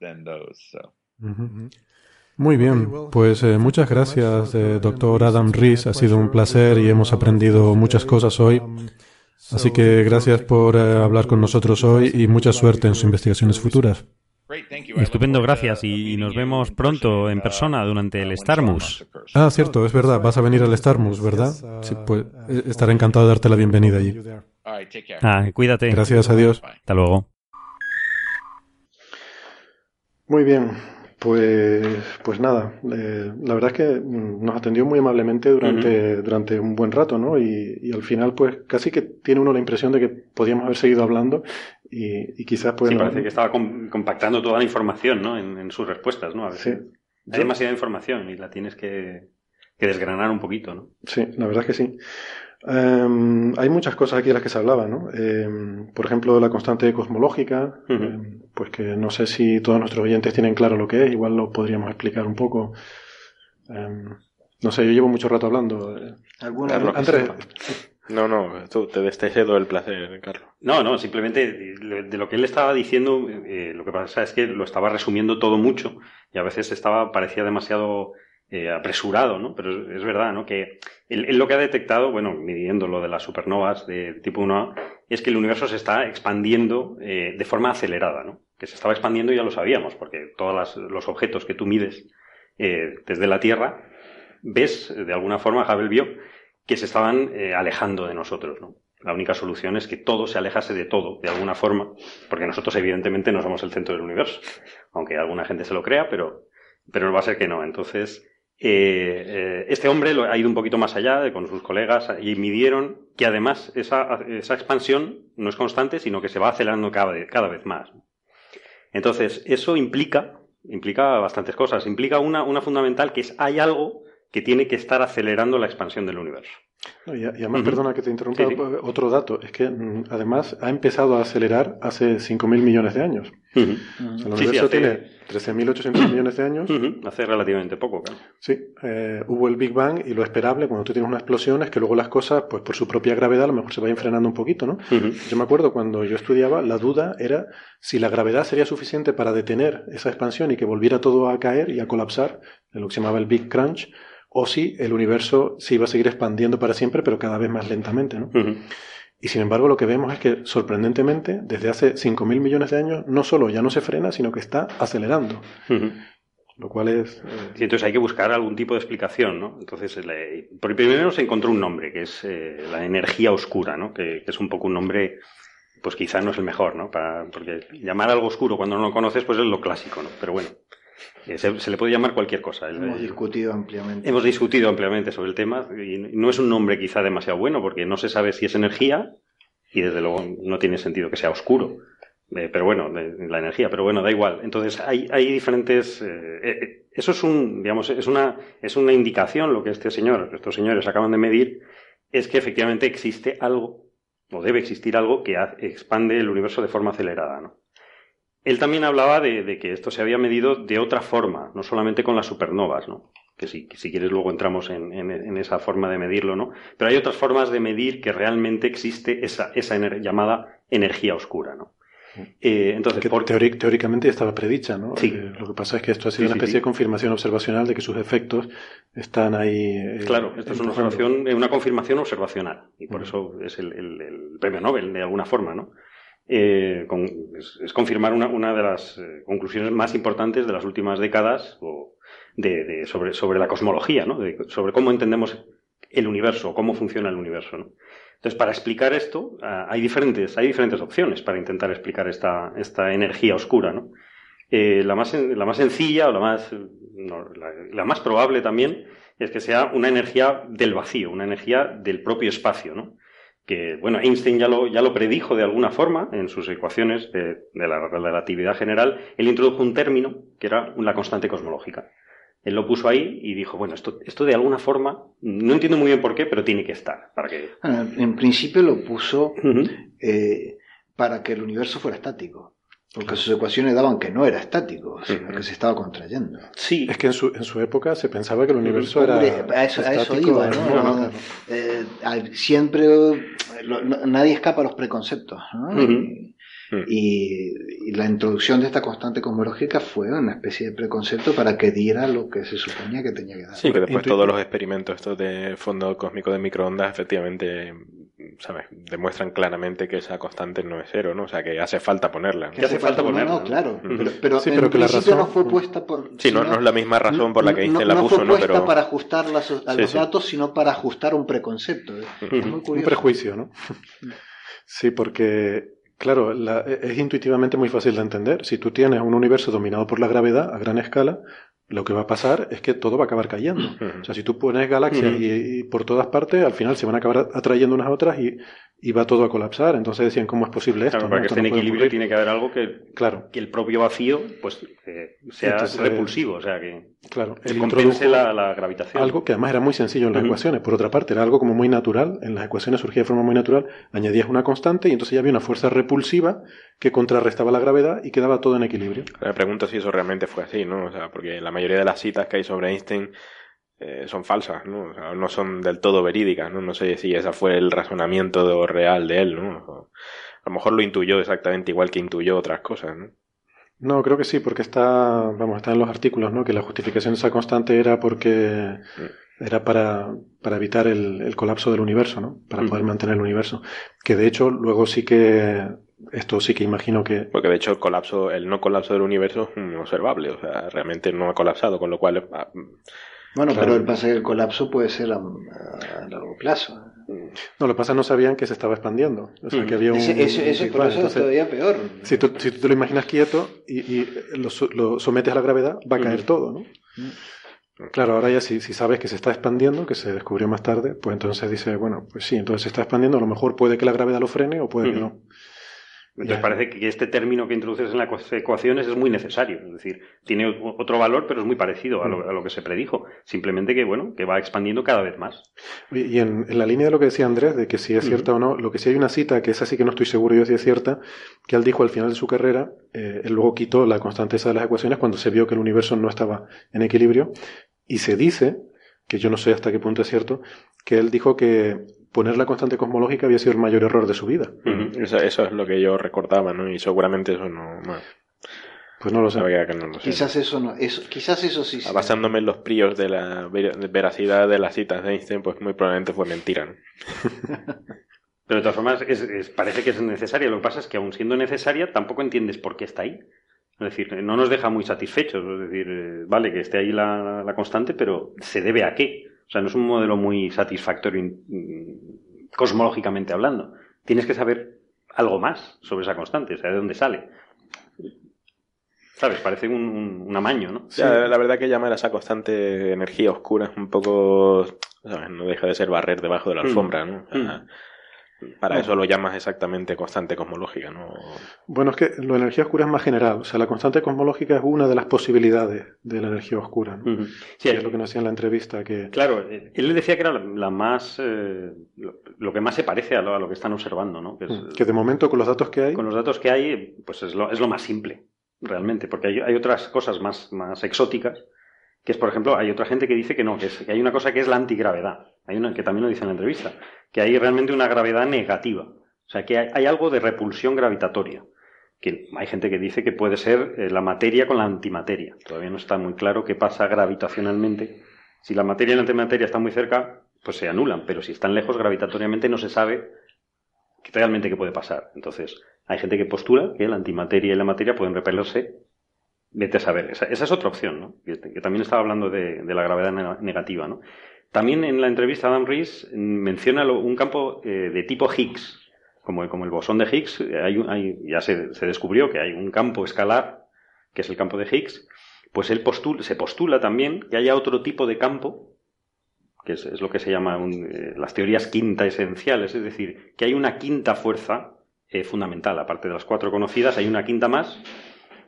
Muy bien, pues eh, muchas gracias, doctor Adam Rees. Ha sido un placer y hemos aprendido muchas cosas hoy. Así que gracias por hablar con nosotros hoy y mucha suerte en sus investigaciones futuras. Estupendo, gracias. Y nos vemos pronto en persona durante el Starmus. Ah, cierto, es verdad. Vas a venir al Starmus, ¿verdad? Sí, pues eh, estaré encantado de darte la bienvenida allí. Ah, cuídate. Gracias, adiós. Hasta luego. Muy bien. Pues, pues nada, eh, la verdad es que nos atendió muy amablemente durante, durante un buen rato, ¿no? Y, al final, pues casi que tiene uno la impresión de que podíamos haber seguido hablando y, quizás pues... Sí, parece que estaba compactando toda la información, ¿no? En, sus respuestas, ¿no? A veces sí. Hay demasiada información y la tienes que, que desgranar un poquito, ¿no? Sí, la verdad es que sí. Em, hay muchas cosas aquí de las que se hablaba, ¿no? Em, por ejemplo, la constante cosmológica, em, pues que no sé si todos nuestros oyentes tienen claro lo que es, igual lo podríamos explicar un poco. no sé, yo llevo mucho rato hablando. Andrés. No, no, tú te descedo el placer, Carlos. No, no, simplemente de lo que él estaba diciendo, eh, lo que pasa es que lo estaba resumiendo todo mucho y a veces estaba parecía demasiado eh, apresurado, ¿no? Pero es, verdad, ¿no? Que él, lo que ha detectado, bueno, midiendo lo de las supernovas de tipo 1A, es que el universo se está expandiendo eh, de forma acelerada, ¿no? Que se estaba expandiendo ya lo sabíamos, porque todos los objetos que tú mides desde la Tierra, ves, de alguna forma, Hubble vio, que se estaban alejando de nosotros, ¿no? La única solución es que todo se alejase de todo, de alguna forma, porque nosotros evidentemente no somos el centro del universo, aunque alguna gente se lo crea, pero, pero va a ser que no. Entonces, eh, eh, este hombre ha ido un poquito más allá con sus colegas y midieron que además esa, esa expansión no es constante, sino que se va acelerando cada cada vez más. Entonces, eso implica, implica bastantes cosas. Implica una, una fundamental que es hay algo que tiene que estar acelerando la expansión del universo. y, además, perdona que te interrumpa, otro dato, es que mm, además ha empezado a acelerar hace 5.000 millones de años. El universo tiene 13.800 millones de años. Hace relativamente poco, claro. Sí, eh, hubo el Big Bang y lo esperable cuando tú tienes una explosión es que luego las cosas, pues por su propia gravedad, a lo mejor se vayan frenando un poquito, ¿no? Yo me acuerdo cuando yo estudiaba, la duda era si la gravedad sería suficiente para detener esa expansión y que volviera todo a caer y a colapsar, lo que se llamaba el Big Crunch, o si el universo se iba a seguir expandiendo para siempre, pero cada vez más lentamente, ¿no? Y sin embargo, lo que vemos es que, sorprendentemente, desde hace 5.000 millones de años, no solo ya no se frena, sino que está acelerando. Lo cual es. Eh, entonces hay que buscar algún tipo de explicación, ¿no? Entonces, por primero se encontró un nombre, que es eh, la energía oscura, ¿no? Que, que, es un poco un nombre, pues quizá no es el mejor, ¿no? Para, porque llamar algo oscuro cuando no lo conoces, pues es lo clásico, ¿no? Pero bueno. Eh, se, le puede llamar cualquier cosa. Hemos discutido ampliamente. Hemos discutido ampliamente sobre el tema y no es un nombre quizá demasiado bueno porque no se sabe si es energía y desde luego no tiene sentido que sea oscuro. Eh, pero bueno, la energía, pero bueno, da igual. Entonces hay, hay diferentes. Eh, eso es un, digamos, es una, es una indicación lo que este señor, estos señores acaban de medir, es que efectivamente existe algo, o debe existir algo que expande el universo de forma acelerada, ¿no? Él también hablaba de, que esto se había medido de otra forma, no solamente con las supernovas, ¿no? Que si, si quieres luego entramos en, esa forma de medirlo, ¿no? Pero hay otras formas de medir que realmente existe esa, esa llamada energía oscura, ¿no? Eh, entonces, que teóricamente estaba predicha, ¿no? Sí. Eh, lo que pasa es que esto ha sido una especie de confirmación observacional de que sus efectos están ahí. Eh, claro, esto es una, observación, una confirmación observacional y por eso es el, el, premio Nobel de alguna forma, ¿no? Eh, es, confirmar una, una de las eh, conclusiones más importantes de las últimas décadas o de, sobre, sobre, la cosmología, ¿no? sobre cómo entendemos el universo, cómo funciona el universo. Entonces, para explicar esto, ah, hay, diferentes, hay diferentes opciones para intentar explicar esta, esta energía oscura. ¿no? Eh, la, más, la más sencilla o la más, la más probable también es que sea una energía del vacío, una energía del propio espacio. ¿no? Que, bueno, Einstein ya lo, ya lo predijo de alguna forma en sus ecuaciones de, la relatividad general. Él introdujo un término que era la constante cosmológica. Él lo puso ahí y dijo, bueno, esto, esto de alguna forma, no entiendo muy bien por qué, pero tiene que estar. Para que... en principio lo puso eh, para que el universo fuera estático. Porque sus ecuaciones daban que no era estático, sino que se estaba contrayendo. Sí. Es que en su, en su época se pensaba que el universo era. A eso, a eso iba, ¿no? Eh, siempre. nadie escapa a los preconceptos, ¿no? Y, la introducción de esta constante cosmológica fue una especie de preconcepto para que diera lo que se suponía que tenía que dar. Sí, que después todos los experimentos estos de fondo cósmico de microondas efectivamente ¿sabes? demuestran claramente que esa constante no es cero, ¿no? O sea, que hace falta ponerla. Que hace falta ponerla. No, claro. Pero, sí, pero que la razón no fue puesta por... Sí, no, es la misma razón por la que Einstein la puso, ¿no? fue puesta para ajustar a los datos, sino para ajustar un preconcepto. Un prejuicio, ¿no? Sí, porque Claro, es intuitivamente muy fácil de entender. Si tú tienes un universo dominado por la gravedad a gran escala, lo que va a pasar es que todo va a acabar cayendo. O sea, si tú pones galaxias y, por todas partes, al final se van a acabar atrayendo unas a otras y, y va todo a colapsar. Entonces decían, ¿cómo es posible esto? Claro, para que esté en equilibrio tiene que haber algo que, claro. que el propio vacío pues eh, sea repulsivo, o sea, que, claro, que compense la, la, gravitación. Algo que además era muy sencillo en las ecuaciones. Por otra parte, era algo como muy natural. En las ecuaciones surgía de forma muy natural. Añadías una constante y entonces ya había una fuerza repulsiva que contrarrestaba la gravedad y quedaba todo en equilibrio. Me pregunto si eso realmente fue así, ¿no? O sea, porque la mayoría de las citas que hay sobre Einstein eh, son falsas, ¿no? O sea, no son del todo verídicas, ¿no? No sé si ese fue el razonamiento real de él, ¿no? a lo mejor lo intuyó exactamente igual que intuyó otras cosas, ¿no? No, creo que sí, porque está, vamos, está en los artículos, ¿no? Que la justificación de esa constante era porque mm. era para, para evitar el, el, colapso del universo, ¿no? Para mm. poder mantener el universo. Que de hecho luego sí que esto sí que imagino que. Porque de hecho el colapso, el no colapso del universo es observable, o sea, realmente no ha colapsado, con lo cual ah, bueno, pero el colapso puede ser a, largo plazo. No, lo que pasa es que no sabían que se estaba expandiendo. O sea, que había un. Ese, ese, es todavía peor. Si tú, si tú te lo imaginas quieto y, y lo, lo, sometes a la gravedad, va a caer todo, ¿no? Claro, ahora ya si, si, sabes que se está expandiendo, que se descubrió más tarde, pues entonces dice, bueno, pues sí, entonces se está expandiendo, a lo mejor puede que la gravedad lo frene o puede que no. Entonces parece que este término que introduces en las ecuaciones es muy necesario. Es decir, tiene otro valor, pero es muy parecido a lo, que se predijo. Simplemente que, bueno, que va expandiendo cada vez más. Y en, la línea de lo que decía Andrés, de que si es cierta o no, lo que sí hay una cita, que es así que no estoy seguro yo si es cierta, que él dijo al final de su carrera, eh, él luego quitó la constante esa de las ecuaciones cuando se vio que el universo no estaba en equilibrio. Y se dice, que yo no sé hasta qué punto es cierto, que él dijo que poner la constante cosmológica había sido el mayor error de su vida. eso, es lo que yo recordaba, ¿no? Y seguramente eso no... Pues no lo sé. Quizás eso no, eso, quizás eso sí. Basándome en los prios de la veracidad de las citas de Einstein, pues muy probablemente fue mentira. ¿no? Pero de todas formas, parece que es necesaria. Lo que pasa es que, aun siendo necesaria, tampoco entiendes por qué está ahí. Es decir, no nos deja muy satisfechos. Es decir, eh, vale que esté ahí la, la constante, pero ¿se debe a qué? O sea, no es un modelo muy satisfactorio cosmológicamente hablando. Tienes que saber algo más sobre esa constante, o sea, de dónde sale. ¿Sabes? Parece un, un, amaño, ¿no? La verdad que llamar a esa constante energía oscura es un poco... No deja de ser barrer debajo de la mm. alfombra, ¿no? Mm. Para eso lo llamas exactamente constante cosmológica, ¿no? Bueno, es que la energía oscura es más general. O sea, la constante cosmológica es una de las posibilidades de la energía oscura. ¿no? Sí, es lo que nos decía en la entrevista. que Claro, él le decía que era la más. Eh, lo, que más se parece a lo, que están observando, ¿no? Que, de momento, con los datos que hay. Con los datos que hay, pues es lo, es lo más simple, realmente. Porque hay, hay otras cosas más, más exóticas que es, por ejemplo, hay otra gente que dice que no, que, es, que hay una cosa que es la antigravedad. Hay una que también lo dice en la entrevista, que hay realmente una gravedad negativa. O sea, que hay, algo de repulsión gravitatoria. Que hay gente que dice que puede ser eh, la materia con la antimateria. Todavía no está muy claro qué pasa gravitacionalmente. Si la materia y la antimateria están muy cerca, pues se anulan, pero si están lejos gravitatoriamente no se sabe realmente qué puede pasar. Entonces, hay gente que postula que la antimateria y la materia pueden repelerse Vete a saber. Esa, es otra opción, ¿no? Que, también estaba hablando de, la gravedad negativa, ¿no? También en la entrevista Adam Rees menciona un campo eh, de tipo Higgs. Como, el bosón de Higgs, hay, ya se, descubrió que hay un campo escalar, que es el campo de Higgs, pues él se postula también que haya otro tipo de campo, que es, lo que se llama eh, las teorías quinta esenciales, es decir, que hay una quinta fuerza eh, fundamental, aparte de las cuatro conocidas, hay una quinta más,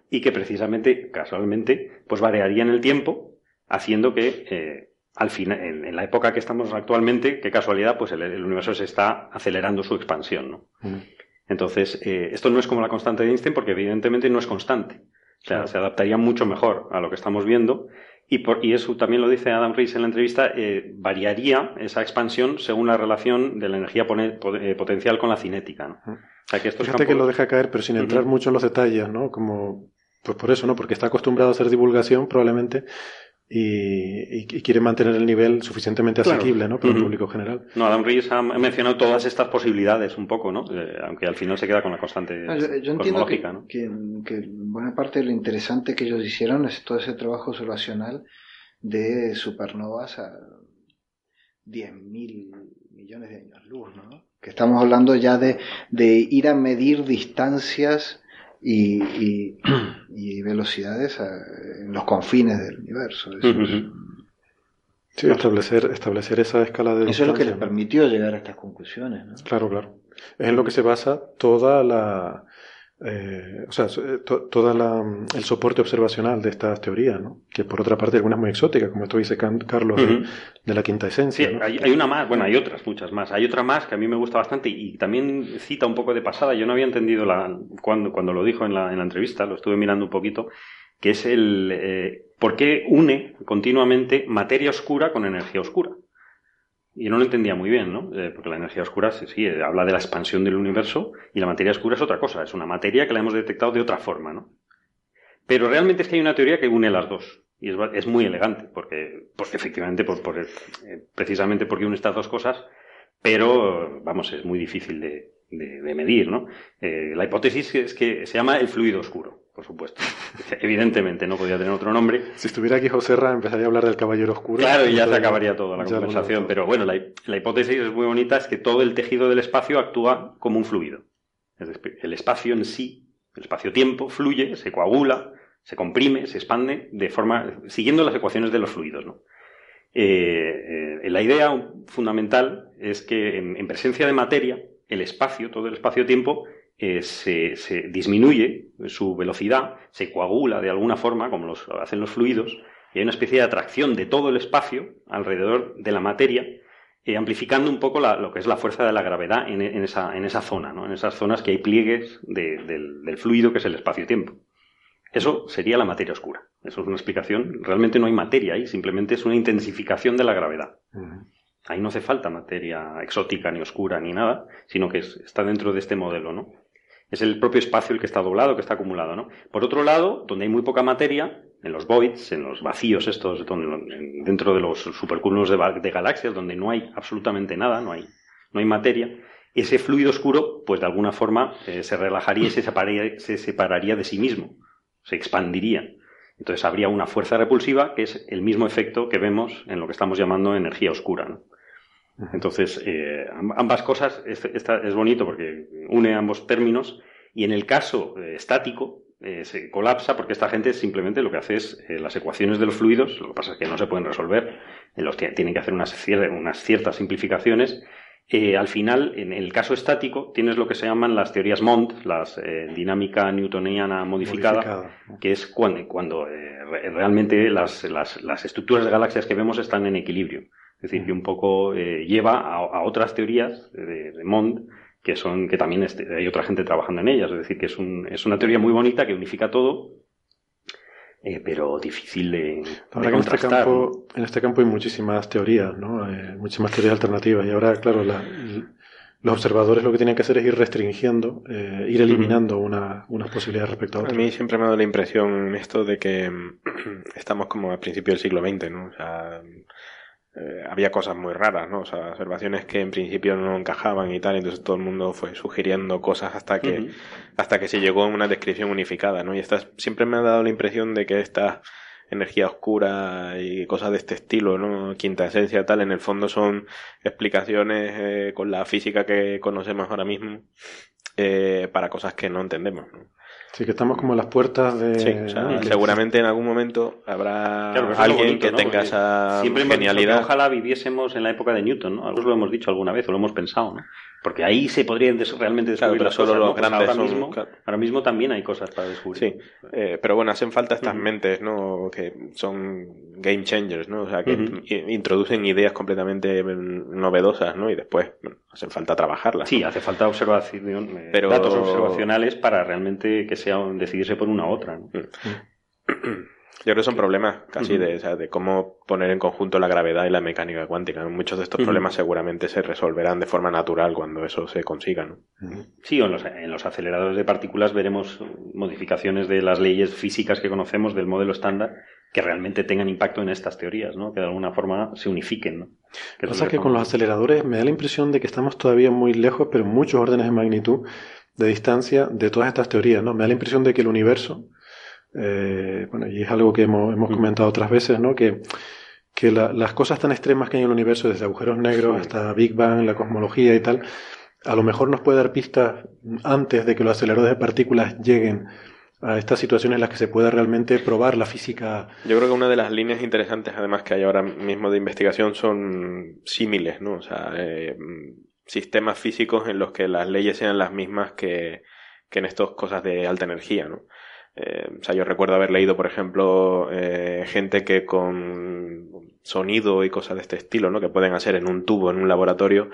y que precisamente, casualmente, pues variaría en el tiempo, haciendo que eh, al final, en, la época que estamos actualmente, qué casualidad, pues el, universo se está acelerando su expansión, ¿no? Entonces, eh, esto no es como la constante de Einstein porque evidentemente no es constante. O sea, se adaptaría mucho mejor a lo que estamos viendo y, por, y eso también lo dice Adam Rees en la entrevista, eh, variaría esa expansión según la relación de la energía potencial con la cinética. ¿no? O sea, que Fíjate que lo deja caer, pero sin entrar mucho en los detalles, ¿no? Como pues por eso, ¿no? Porque está acostumbrado a hacer divulgación probablemente y, quiere mantener el nivel suficientemente asequible, ¿no? Para el público general. No, Adam Rees ha mencionado todas estas posibilidades un poco, ¿no? Eh, aunque al final se queda con la constante ah, yo, entiendo que, que, buena parte de lo interesante que ellos hicieron es todo ese trabajo observacional de supernovas a 10.000 millones de años luz, ¿no? Que estamos hablando ya de, de ir a medir distancias y, y, velocidades en los confines del universo. Sí, establecer, establecer esa escala de Eso es lo que le permitió llegar a estas conclusiones. ¿no? Claro, claro. Es en lo que se basa toda la, eh, o sea, eh, todo el soporte observacional de estas teorías, ¿no? que por otra parte algunas muy exóticas, como esto dice Carlos, de, la quinta esencia. Sí, hay, una más, bueno, hay otras, muchas más. Hay otra más que a mí me gusta bastante y también cita un poco de pasada. Yo no había entendido la, cuando, cuando lo dijo en la, en la entrevista, lo estuve mirando un poquito, que es el eh, por qué une continuamente materia oscura con energía oscura. Y no lo entendía muy bien, ¿no? Eh, porque la energía oscura, sí, eh, habla de la expansión del universo y la materia oscura es otra cosa, es una materia que la hemos detectado de otra forma, ¿no? Pero realmente es que hay una teoría que une las dos. Y es, muy elegante, porque, porque efectivamente, por, eh, precisamente porque une estas dos cosas, pero, vamos, es muy difícil de, medir, ¿no? la hipótesis es que se llama el fluido oscuro por supuesto. Evidentemente no podía tener otro nombre. Si estuviera aquí José Ra, empezaría a hablar del caballero oscuro. Claro, y ya se acabaría toda la conversación. Pero bueno, la, hipótesis es muy bonita, es que todo el tejido del espacio actúa como un fluido. el espacio en sí, el espacio-tiempo, fluye, se coagula, se comprime, se expande, de forma, siguiendo las ecuaciones de los fluidos. ¿no? Eh, eh, la idea fundamental es que en presencia de materia, el espacio, todo el espacio-tiempo, eh, se, disminuye su velocidad, se coagula de alguna forma, como los hacen los fluidos, y hay una especie de atracción de todo el espacio alrededor de la materia, eh, amplificando un poco lo que es la fuerza de la gravedad en, esa, en esa, zona, ¿no? en esas zonas que hay pliegues del, fluido que es el espacio-tiempo. Eso sería la materia oscura. Eso es una explicación. Realmente no hay materia ahí, simplemente es una intensificación de la gravedad. Ahí no hace falta materia exótica ni oscura ni nada, sino que está dentro de este modelo, ¿no? Es el propio espacio el que está doblado, que está acumulado, ¿no? Por otro lado, donde hay muy poca materia, en los voids, en los vacíos estos, dentro de los supercúmulos de, galaxias, donde no hay absolutamente nada, no hay, no hay materia, ese fluido oscuro, pues de alguna forma eh, se relajaría y se separaría, se separaría de sí mismo, se expandiría. Entonces habría una fuerza repulsiva que es el mismo efecto que vemos en lo que estamos llamando energía oscura. ¿no? Entonces, eh, ambas cosas, es, es bonito porque une ambos términos y en el caso eh, estático eh, se colapsa porque esta gente simplemente lo que hace es las ecuaciones de los fluidos, lo que pasa es que no se pueden resolver, los tienen que hacer unas, unas ciertas simplificaciones. al final, en el caso estático, tienes lo que se llaman las teorías MOND, la dinámica newtoniana modificada, que es cuando, cuando realmente las, las, las estructuras de galaxias que vemos están en equilibrio. Es decir, que un poco eh, lleva a, otras teorías de, de, Mond que son que también este, hay otra gente trabajando en ellas. Es decir, que es, un, es una teoría muy bonita que unifica todo, eh, pero difícil de, de En este, campo, en este campo hay muchísimas teorías, ¿no? Eh, muchísimas teorías alternativas. Y ahora, claro, los observadores lo que tienen que hacer es ir restringiendo, ir eliminando una, unas posibilidades respecto a otras. A mí siempre me ha dado la impresión esto de que estamos como a principios del siglo XX, ¿no? O sea, eh, había cosas muy raras, ¿no? O sea, observaciones que en principio no encajaban y tal, entonces todo el mundo fue sugiriendo cosas hasta que, hasta que se llegó a una descripción unificada, ¿no? Y estas, siempre me ha dado la impresión de que esta energía oscura y cosas de este estilo, ¿no? Quinta esencia tal, en el fondo son explicaciones eh, con la física que conocemos ahora mismo eh, para cosas que no entendemos, ¿no? Sí, que estamos como a las puertas de... Sí, seguramente en algún momento habrá alguien que tenga esa genialidad. ojalá viviésemos en la época de Newton, ¿no? Algunos lo hemos dicho alguna vez o lo hemos pensado, ¿no? Porque ahí se podrían realmente descubrir las solo los pues grandes ahora, mismo, ahora mismo también hay cosas para descubrir. Sí, eh, pero bueno, hacen falta estas mentes, ¿no? Que son game changers, ¿no? O sea, que introducen ideas completamente mm, novedosas, ¿no? Y después, bueno, hacen falta trabajarlas. Sí, hace falta observación, eh, pero... datos observacionales para realmente que sea decidirse por una u otra, ¿no? Mm. Yo creo que son problemas casi de, de cómo poner en conjunto la gravedad y la mecánica cuántica. Muchos de estos problemas seguramente se resolverán de forma natural cuando eso se consiga. ¿no? Sí, en los, en los aceleradores de partículas veremos modificaciones de las leyes físicas que conocemos del modelo estándar que realmente tengan impacto en estas teorías, ¿no? que de alguna forma se unifiquen. ¿no? Que pasa que con los aceleradores me da la impresión de que estamos todavía muy lejos, pero muchos órdenes de magnitud de distancia de todas estas teorías. ¿no? Me da la impresión de que el universo eh, bueno, y es algo que hemos, hemos, comentado otras veces, ¿no? Que, que las cosas tan extremas que hay en el universo, desde agujeros negros hasta Big Bang, la cosmología y tal, a lo mejor nos puede dar pistas antes de que los aceleradores de partículas lleguen a estas situaciones en las que se pueda realmente probar la física. Yo creo que una de las líneas interesantes, además, que hay ahora mismo de investigación son símiles, ¿no? O sea, eh, sistemas físicos en los que las leyes sean las mismas que, que en estas cosas de alta energía, ¿no? Eh, o sea, yo recuerdo haber leído, por ejemplo, eh, gente que con sonido y cosas de este estilo, ¿no? Que pueden hacer en un tubo, en un laboratorio,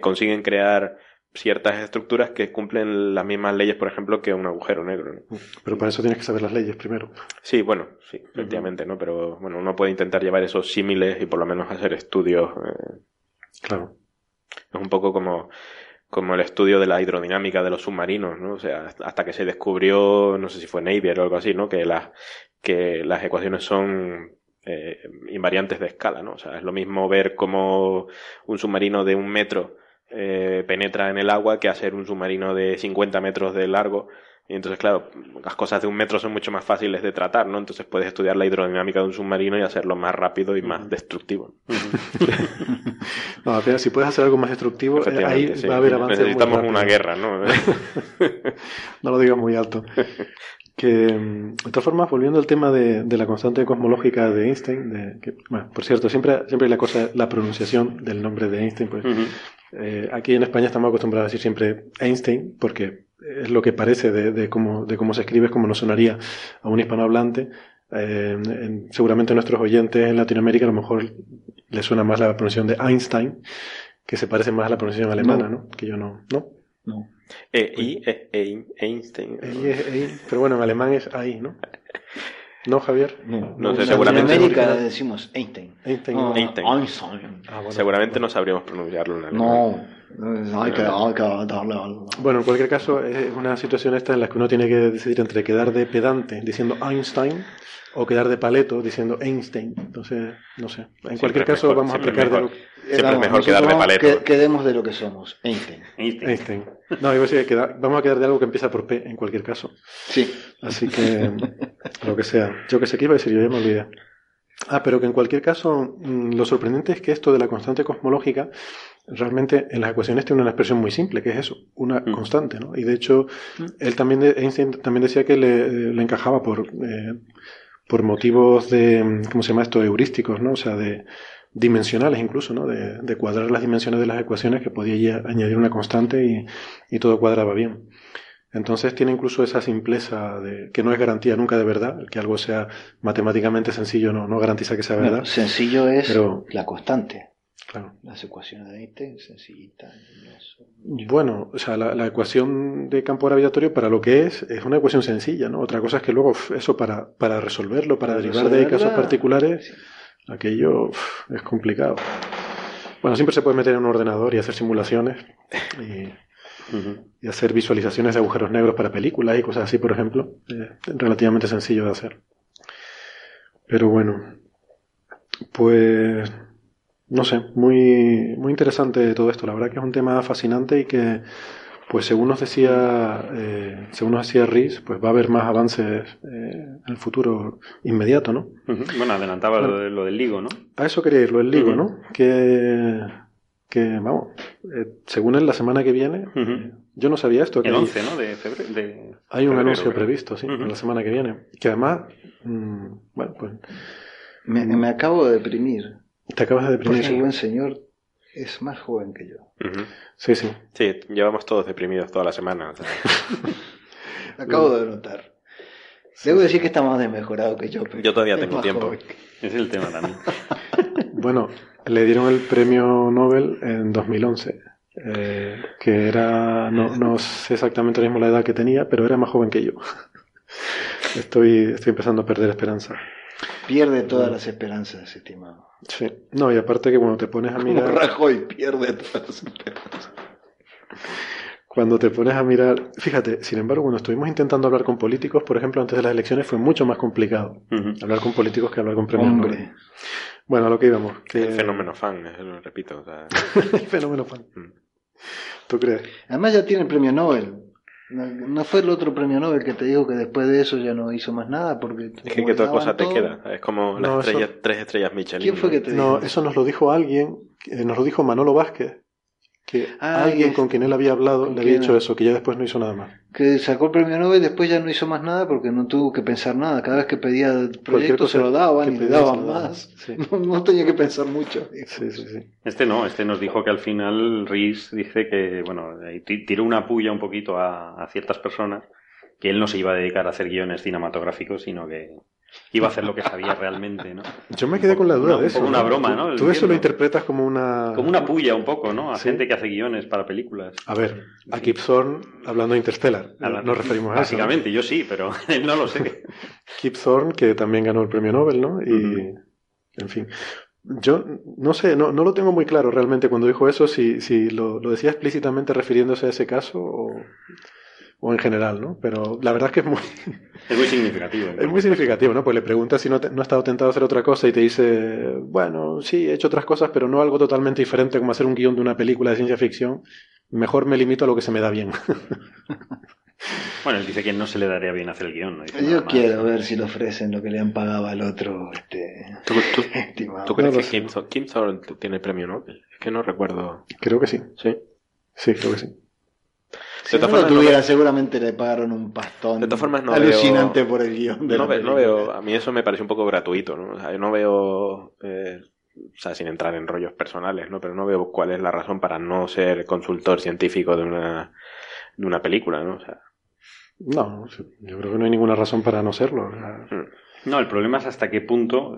consiguen crear ciertas estructuras que cumplen las mismas leyes, por ejemplo, que un agujero negro. Pero para eso tienes que saber las leyes primero. Sí, bueno, sí, efectivamente, ¿no? Pero bueno, uno puede intentar llevar esos símiles y por lo menos hacer estudios. Eh, claro. Es un poco como, como el estudio de la hidrodinámica de los submarinos, ¿no? O sea, hasta que se descubrió, no sé si fue Navier o algo así, ¿no? Que las, que las ecuaciones son eh, invariantes de escala, ¿no? O sea, es lo mismo ver cómo un submarino de un metro eh, penetra en el agua que hacer un submarino de 50 metros de largo. Y entonces, claro, las cosas de un metro son mucho más fáciles de tratar, ¿no? Entonces puedes estudiar la hidrodinámica de un submarino y hacerlo más rápido y más destructivo. no, si puedes hacer algo más destructivo, eh, ahí va a haber avances. Necesitamos una guerra, ¿no? no lo digas muy alto. Que, de todas formas, volviendo al tema de, la constante cosmológica de Einstein, de, que, bueno, por cierto, siempre, siempre la cosa, la pronunciación del nombre de Einstein, pues, eh, aquí en España estamos acostumbrados a decir siempre Einstein, porque es lo que parece de, cómo, de cómo se escribe, es como nos sonaría a un hispanohablante. Eh, seguramente a nuestros oyentes en Latinoamérica a lo mejor les suena más la pronunciación de Einstein, que se parece más a la pronunciación alemana, ¿no? Que yo no. ¿No? No. E, I, e, e, Einstein. pero bueno, en alemán es ahí, ¿no? ¿No, Javier? No, no sé, seguramente. En América decimos Einstein. Einstein. Einstein. Ah, seguramente no sabríamos pronunciarlo. En no, hay que, hay que darle algo. Bueno, en cualquier caso, es una situación esta en la que uno tiene que decidir entre quedar de pedante diciendo Einstein o quedar de paleto diciendo Einstein. Entonces, no sé. En cualquier caso, vamos a aplicar de lo Siempre es mejor quedar de paleto. quedemos de lo que somos. Einstein. Einstein. No, iba a decir que vamos a quedar de algo que empieza por P en cualquier caso. Sí. Así que, lo que sea. Yo que sé qué iba a decir, yo ya me olvidé. Ah, pero que en cualquier caso, mm, lo sorprendente es que esto de la constante cosmológica realmente en las ecuaciones tiene una expresión muy simple, que es eso, una mm. constante, ¿no? Y de hecho, mm. él también, Einstein también decía que le, le encajaba por, eh, por motivos de, ¿cómo se llama esto?, heurísticos, ¿no? O sea, de dimensionales incluso, ¿no? De, de cuadrar las dimensiones de las ecuaciones que podía añadir una constante y, y, todo cuadraba bien. Entonces tiene incluso esa simpleza de que no es garantía nunca de verdad, que algo sea matemáticamente sencillo no, no garantiza que sea verdad. sencillo es pero, la constante. Claro. Las ecuaciones de Einstein, sencillitas. Bueno, o sea, la, ecuación de campo gravitatorio para lo que es, es una ecuación sencilla, ¿no? Otra cosa es que luego eso para, para resolverlo, para, derivar de casos particulares, aquello es complicado. Bueno, siempre se puede meter en un ordenador y hacer simulaciones y, y hacer visualizaciones de agujeros negros para películas y cosas así, por ejemplo. Es relativamente sencillo de hacer. Pero bueno, pues no sé, muy, muy interesante todo esto. La verdad que es un tema fascinante y que, pues según nos decía, eh, según nos decía Riz, pues va a haber más avances eh, en el futuro inmediato, ¿no? Bueno, adelantaba lo, del LIGO, ¿no? A eso quería ir, lo del LIGO, ¿no? Que, que vamos, eh, según él, la semana que viene, yo no sabía esto. Que el 11, ¿no? De febrero. hay un anuncio previsto, sí, la semana que viene. Que además, mm, bueno, pues... Me, me acabo de deprimir. Te acabas de deprimir. Porque ese buen señor es más joven que yo. Sí, sí. Sí, llevamos todos deprimidos toda la semana. Acabo de notar. Debo decir que está más desmejorado que yo. yo todavía tengo tiempo. Es el tema también. bueno, le dieron el premio Nobel en 2011. Eh, que era, no, no sé exactamente mismo la edad que tenía, pero era más joven que yo. estoy, estoy empezando a perder esperanza. Pierde todas las esperanzas, estimado. Sí. No, y aparte que cuando te pones a mirar. Como Rajoy pierde todas las esperanzas. Cuando te pones a mirar. Fíjate, sin embargo, cuando estuvimos intentando hablar con políticos, por ejemplo, antes de las elecciones, fue mucho más complicado hablar con políticos que hablar con premios Hombre. Bueno, a lo que íbamos. Que... El fenómeno fan, lo repito. el fenómeno fan. Mm. ¿Tú crees? Además, ya tiene el premio Nobel. No, fue el otro premio Nobel que te dijo que después de eso ya no hizo más nada porque es que qué otra cosa te queda es como las estrellas, tres estrellas Michelin ¿quién fue que te dijo? no eso nos lo dijo alguien nos lo dijo Manolo Vázquez que ah, alguien con quien él había hablado le había dicho eso, que ya después no hizo nada más. Que sacó el premio Nobel, después ya no hizo más nada porque no tuvo que pensar nada. Cada vez que pedía el proyecto se lo daban y le daban más. No, tenía que pensar mucho. este no, este nos dijo que al final Rees dice que, bueno, tiró una puya un poquito a, a ciertas personas, que él no se iba a dedicar a hacer guiones cinematográficos, sino que iba a hacer lo que sabía realmente, ¿no? Yo me quedé con la duda de eso. Una broma, ¿no? Tú eso lo interpretas como una... Como una puya un poco, ¿no? A gente que hace guiones para películas. A ver, a Kip Thorne hablando de Interstellar, nos referimos a eso. Básicamente, yo sí, pero él no lo sé. Kip Thorne, que también ganó el premio Nobel, ¿no? Y, en fin... Yo no sé, no, no lo tengo muy claro realmente cuando dijo eso, si, si lo, lo decía explícitamente refiriéndose a ese caso o o en general, ¿no? Pero la verdad es que es muy... Es muy significativo. Es muy significativo, ¿no? Pues le preguntas si no, no ha estado tentado a hacer otra cosa y te dice, bueno, sí, he hecho otras cosas, pero no algo totalmente diferente como hacer un guion de una película de ciencia ficción. Mejor me limito a lo que se me da bien. Bueno, él dice que no se le daría bien hacer el guion. Yo quiero ver si le ofrecen lo que le han pagado al otro. Este, ¿Tú, tú, crees que Kim, Kim Thorne tiene el premio Nobel? Es que no recuerdo. Creo que sí. Sí. Sí, creo que sí. Si no lo tuviera, seguramente le pagaron un pastón de todas formas, no alucinante por el guion. De no, veo, a mí eso me parece un poco gratuito, ¿no? O sea, yo no veo, eh, o sea, sin entrar en rollos personales, ¿no? Pero no veo cuál es la razón para no ser consultor científico de una, de una película, ¿no? O sea, no, yo creo que no hay ninguna razón para no serlo. Hmm. No, el problema es hasta qué punto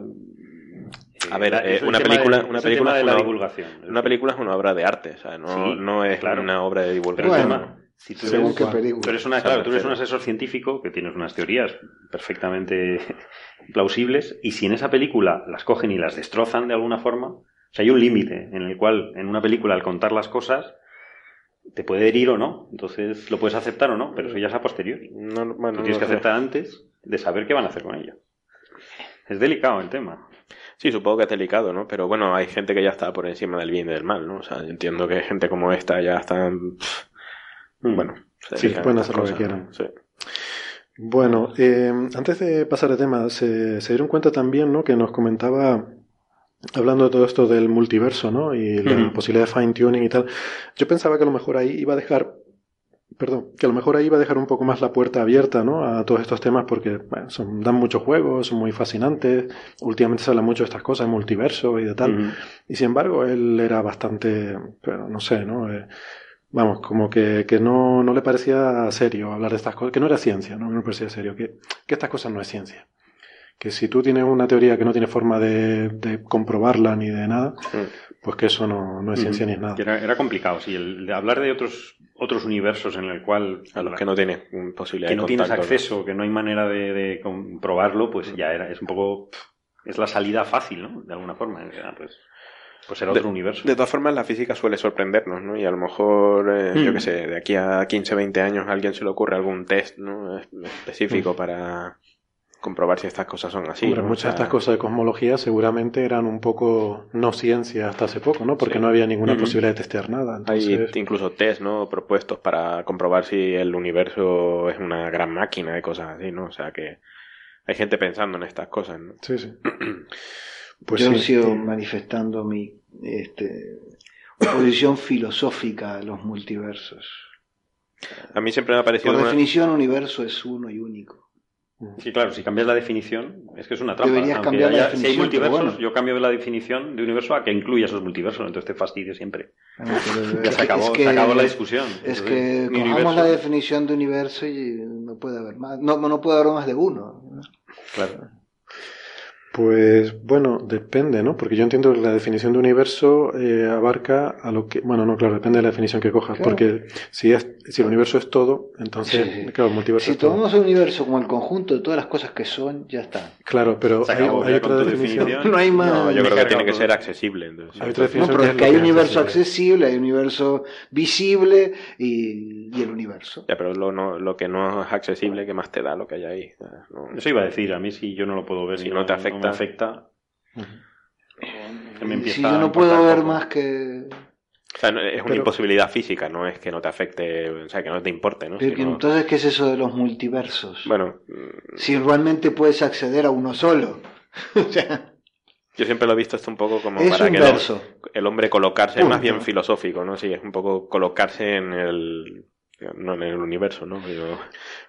a ver, eh, una, película, una película, es una, divulgación. Una película es una obra de arte, o sea, no, no es una obra de divulgación. Si tú Según qué película. Tú eres, una, claro, tú eres un asesor científico que tienes unas teorías perfectamente plausibles y si en esa película las cogen y las destrozan de alguna forma, o sea, hay un límite en el cual en una película al contar las cosas te puede herir o no, entonces lo puedes aceptar o no, pero eso ya es a posteriori. No, bueno, tú tienes que aceptar antes de saber qué van a hacer con ella. Es delicado el tema. Sí, supongo que es delicado, ¿no? Pero bueno, hay gente que ya está por encima del bien y del mal, ¿no? O sea, yo entiendo que gente como esta ya está... Mm. Bueno, sí, pueden hacer lo que quieran. Bueno, eh, antes de pasar de tema, se, dieron cuenta también, ¿no? Que nos comentaba, hablando de todo esto del multiverso, ¿no? Y la posibilidad de fine tuning y tal. Yo pensaba que a lo mejor ahí iba a dejar perdón, que a lo mejor ahí va a dejar un poco más la puerta abierta ¿no? a todos estos temas porque bueno, son, dan muchos juegos, son muy fascinantes, últimamente se habla mucho de estas cosas, multiverso y de tal, y sin embargo él era bastante, pero no sé, ¿no? Eh, vamos, como que, que no, no, le parecía serio hablar de estas cosas, que no era ciencia, no, no le parecía serio, que, que estas cosas no es ciencia. Que si tú tienes una teoría que no tiene forma de, de comprobarla ni de nada, pues que eso no, no es ciencia ni es nada. Era, era, complicado, sí. El de hablar de otros, otros universos en el cual... A los que no tienes posibilidad Que no tienes acceso, que no hay manera de, de, comprobarlo, pues ya era, es un poco... Es la salida fácil, ¿no? De alguna forma. Pues, pues era otro universo. De todas formas, la física suele sorprendernos, ¿no? Y a lo mejor, eh, yo hmm. qué sé, de aquí a 15, 20 años a alguien se le ocurre algún test, ¿no? Específico hmm. para comprobar si estas cosas son así. muchas de estas cosas de cosmología seguramente eran un poco no ciencia hasta hace poco, ¿no? Porque no había ninguna posibilidad de testear nada. Hay incluso test, ¿no? Propuestos para comprobar si el universo es una gran máquina de cosas así, ¿no? O sea que hay gente pensando en estas cosas, ¿no? Sí, sí. pues Yo he sido manifestando mi este, oposición filosófica a los multiversos. A mí siempre me ha parecido... Por definición, universo es uno y único. Sí, claro, si cambias la definición, es que es una trampa. Deberías cambiar la definición. Si hay multiversos, yo cambio la definición de universo a que incluya esos multiversos, entonces te fastidio siempre. ya se acabó, se acabó la discusión. Es que cojamos la definición de universo y no puede haber más, no, no puede haber más de uno. Claro. Pues bueno, depende, ¿no? Porque yo entiendo que la definición de universo eh, abarca a lo que, bueno, no, claro, depende de la definición que cojas, porque si es, si el universo es todo, entonces, claro, el multiverso si tomamos el universo como el conjunto de todas las cosas que son, ya está. Claro, pero hay, otra definición. No hay más. No, yo creo que tiene que ser accesible. Entonces. Hay otra definición. No, pero es que hay universo accesible, hay universo visible y, y el universo. Ya, pero lo, no, lo que no es accesible, ¿qué más te da lo que hay ahí? Eso iba a decir, a mí si yo no lo puedo ver. Si no te afecta afecta. si yo no puedo ver más que O sea, es una imposibilidad física, no es que no te afecte, o sea, que no te importe, ¿no? Entonces, ¿qué es eso de los multiversos? Bueno... Si realmente puedes acceder a uno solo. Yo siempre lo he visto esto un poco como para que el, hombre colocarse, es más bien filosófico, ¿no? Sí, es un poco colocarse en el... no en el universo, ¿no?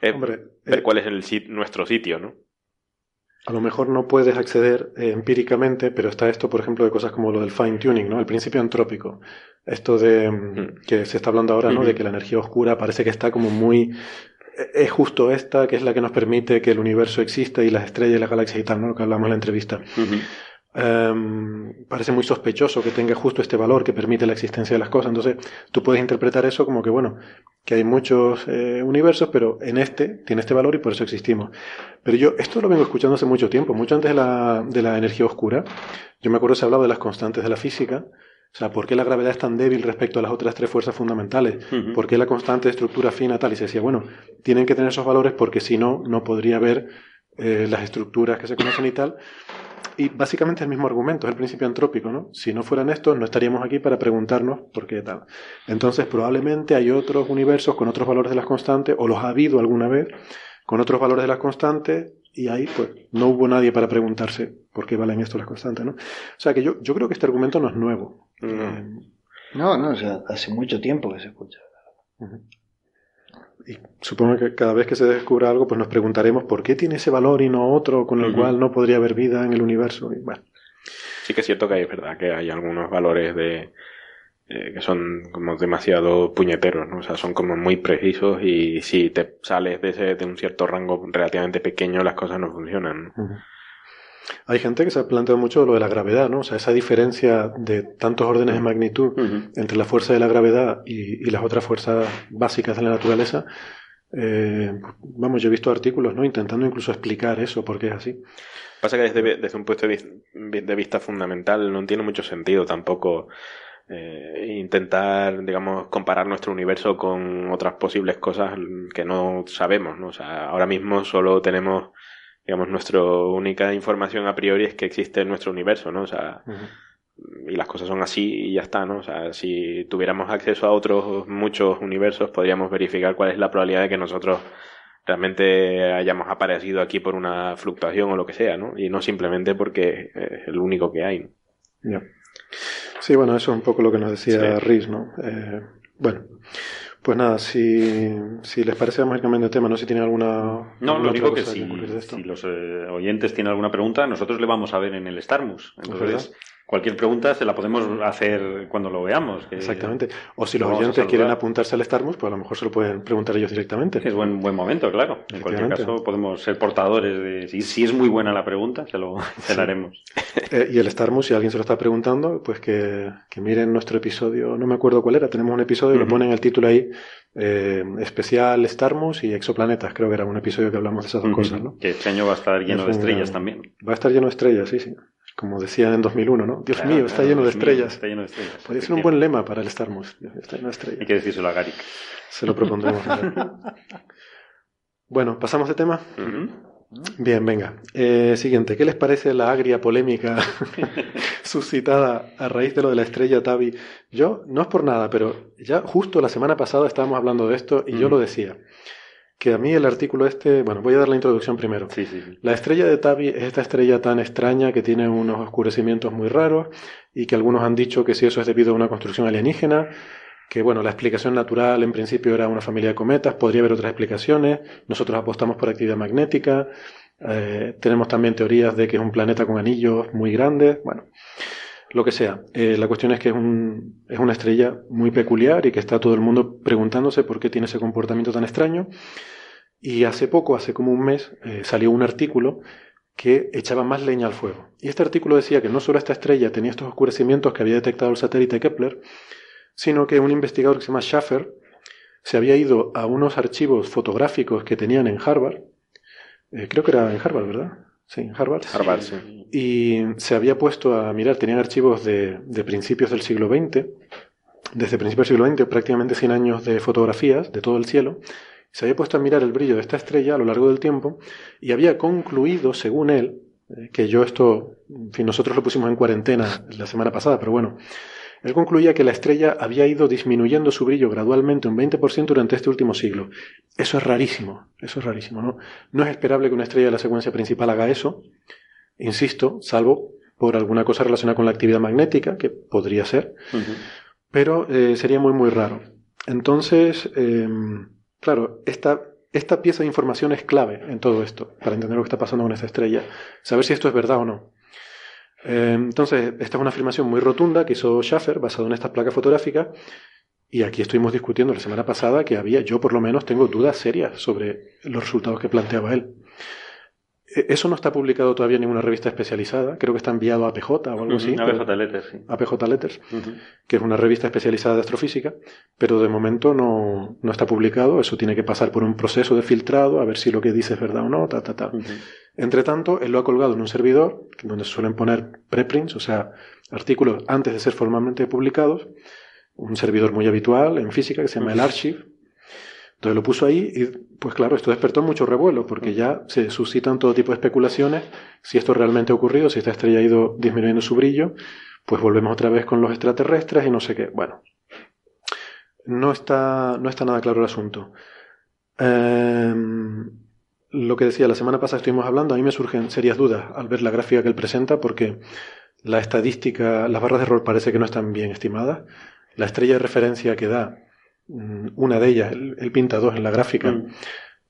ver eh, cuál es el, nuestro sitio, ¿no? A lo mejor no puedes acceder eh, empíricamente, pero está esto, por ejemplo, de cosas como lo del fine tuning, ¿no? El principio antrópico. Esto de mm, mm. que se está hablando ahora, ¿no? De que la energía oscura parece que está como muy e-, es justo esta que es la que nos permite que el universo exista y las estrellas y las galaxias y tal, ¿no? Lo que hablamos en la entrevista. Em, parece muy sospechoso que tenga justo este valor que permite la existencia de las cosas. Entonces, tú puedes interpretar eso como que, bueno, que hay muchos eh, universos, pero en este tiene este valor y por eso existimos. Pero yo esto lo vengo escuchando hace mucho tiempo, mucho antes de la, de la energía oscura. Yo me acuerdo que se hablaba de las constantes de la física. O sea, ¿por qué la gravedad es tan débil respecto a las otras tres fuerzas fundamentales? ¿Por qué la constante de estructura fina tal? Y se decía, bueno, tienen que tener esos valores porque si no, no podría haber eh, las estructuras que se conocen y tal. Y básicamente es el mismo argumento, es el principio antrópico, ¿no? Si no fueran estos, no estaríamos aquí para preguntarnos por qué tal. Entonces, probablemente hay otros universos con otros valores de las constantes, o los ha habido alguna vez, con otros valores de las constantes, y ahí, pues, no hubo nadie para preguntarse por qué valen esto las constantes, ¿no? O sea que yo, yo creo que este argumento no es nuevo. Eh, no, no, o sea, hace mucho tiempo que se escucha. Y supongo que cada vez que se descubra algo, pues nos preguntaremos por qué tiene ese valor y no otro con el cual no podría haber vida en el universo. Y bueno. Sí que es cierto que hay, verdad, que hay algunos valores de eh, que son como demasiado puñeteros, ¿no? O sea, son como muy precisos y si te sales de, ese, de un cierto rango relativamente pequeño, las cosas no funcionan. Hay gente que se ha planteado mucho lo de la gravedad, ¿no? O sea, esa diferencia de tantos órdenes de magnitud entre la fuerza de la gravedad y, las otras fuerzas básicas de la naturaleza. Eh, vamos, yo he visto artículos, ¿no? Intentando incluso explicar eso, por qué es así. Pasa que desde, desde un punto de vista fundamental no tiene mucho sentido tampoco eh, intentar, digamos, comparar nuestro universo con otras posibles cosas que no sabemos, ¿no? O sea, ahora mismo solo tenemos digamos, nuestra única información a priori es que existe en nuestro universo, ¿no? O sea, y las cosas son así y ya está, ¿no? O sea, si tuviéramos acceso a otros muchos universos, podríamos verificar cuál es la probabilidad de que nosotros realmente hayamos aparecido aquí por una fluctuación o lo que sea, ¿no? Y no simplemente porque es el único que hay. ¿no? Sí, bueno, eso es un poco lo que nos decía Riz, ¿no? Eh, bueno, pues nada, si, si les parece, vamos a ir cambiando de tema. No sé si tienen alguna. No, lo único que si, si los eh, oyentes tienen alguna pregunta, nosotros le vamos a ver en el Starmus. Entonces, cualquier pregunta se la podemos hacer cuando lo veamos. Exactamente. O si los oyentes quieren apuntarse al Starmus, pues a lo mejor se lo pueden preguntar ellos directamente. Es buen buen momento, claro. En cualquier caso, podemos ser portadores de. Si, si es muy buena la pregunta, se lo haremos. Eh, y el Starmus, si alguien se lo está preguntando, pues que, que, miren nuestro episodio. No me acuerdo cuál era. Tenemos un episodio y lo ponen el título ahí. Eh, especial Starmus y exoplanetas. Creo que era un episodio que hablamos de esas dos cosas, ¿no? Que este año va a estar lleno de estrellas también. Va a estar lleno de estrellas, sí, sí como decían en 2001, ¿no? Dios mío, está lleno de estrellas. Está lleno de estrellas. Podría ser un buen lema para el Starmus. Está lleno de estrellas. Hay que decírselo a Garik. Se lo propondremos. bueno, pasamos de tema. Bien, venga. Eh, siguiente, ¿qué les parece la agria polémica suscitada a raíz de lo de la estrella Tabi? Yo, no es por nada, pero ya justo la semana pasada estábamos hablando de esto y yo lo decía que a mí el artículo este, bueno, voy a dar la introducción primero. Sí, sí, La estrella de Tabi es esta estrella tan extraña que tiene unos oscurecimientos muy raros y que algunos han dicho que si eso es debido a una construcción alienígena, que bueno, la explicación natural en principio era una familia de cometas, podría haber otras explicaciones, nosotros apostamos por actividad magnética, eh, tenemos también teorías de que es un planeta con anillos muy grandes, bueno, lo que sea. Eh, la cuestión es que es, un, es una estrella muy peculiar y que está todo el mundo preguntándose por qué tiene ese comportamiento tan extraño. Y hace poco, hace como un mes, eh, salió un artículo que echaba más leña al fuego. Y este artículo decía que no solo esta estrella tenía estos oscurecimientos que había detectado el satélite Kepler, sino que un investigador que se llama Schaffer se había ido a unos archivos fotográficos que tenían en Harvard, eh, creo que era en Harvard, ¿verdad? Sí, Harvard. Harvard, sí. Y se había puesto a mirar, tenían archivos de, de principios del siglo XX, desde principios del siglo XX, prácticamente 100 años de fotografías de todo el cielo, se había puesto a mirar el brillo de esta estrella a lo largo del tiempo y había concluido, según él, eh, que yo esto, en fin, nosotros lo pusimos en cuarentena la semana pasada, pero bueno, Él concluía que la estrella había ido disminuyendo su brillo gradualmente un 20% durante este último siglo. Eso es rarísimo, eso es rarísimo, ¿no? No es esperable que una estrella de la secuencia principal haga eso, insisto, salvo por alguna cosa relacionada con la actividad magnética, que podría ser, pero eh, sería muy, muy raro. Entonces, em, claro, esta, esta pieza de información es clave en todo esto, para entender lo que está pasando con esta estrella, saber si esto es verdad o no. Em, entonces, esta es una afirmación muy rotunda que hizo Schaffer, basado en esta placa fotográfica, y aquí estuvimos discutiendo la semana pasada que había, yo por lo menos tengo dudas serias sobre los resultados que planteaba él. E, eso no está publicado todavía en ninguna revista especializada. Creo que está enviado a APJ o algo así. APJ Letters, sí. APJ Letters, que es una revista especializada de astrofísica, pero de momento no, no, está publicado. Eso tiene que pasar por un proceso de filtrado, a ver si lo que dice es verdad o no, ta, ta, ta. Entre tanto, él lo ha colgado en un servidor, donde se suelen poner preprints, o sea, artículos antes de ser formalmente publicados. Un servidor muy habitual en física que se llama el Archive entonces lo puso ahí y, pues claro, esto despertó mucho revuelo porque ya se suscitan todo tipo de especulaciones. Si esto realmente ha ocurrido, si esta estrella ha ido disminuyendo su brillo, pues volvemos otra vez con los extraterrestres y no sé qué. Bueno, no está, no está nada claro el asunto. Em, lo que decía, la semana pasada estuvimos hablando, a mí me surgen serias dudas al ver la gráfica que él presenta porque la estadística, las barras de error parece que no están bien estimadas. La estrella de referencia que da una de ellas, el, pinta dos en la gráfica, mm.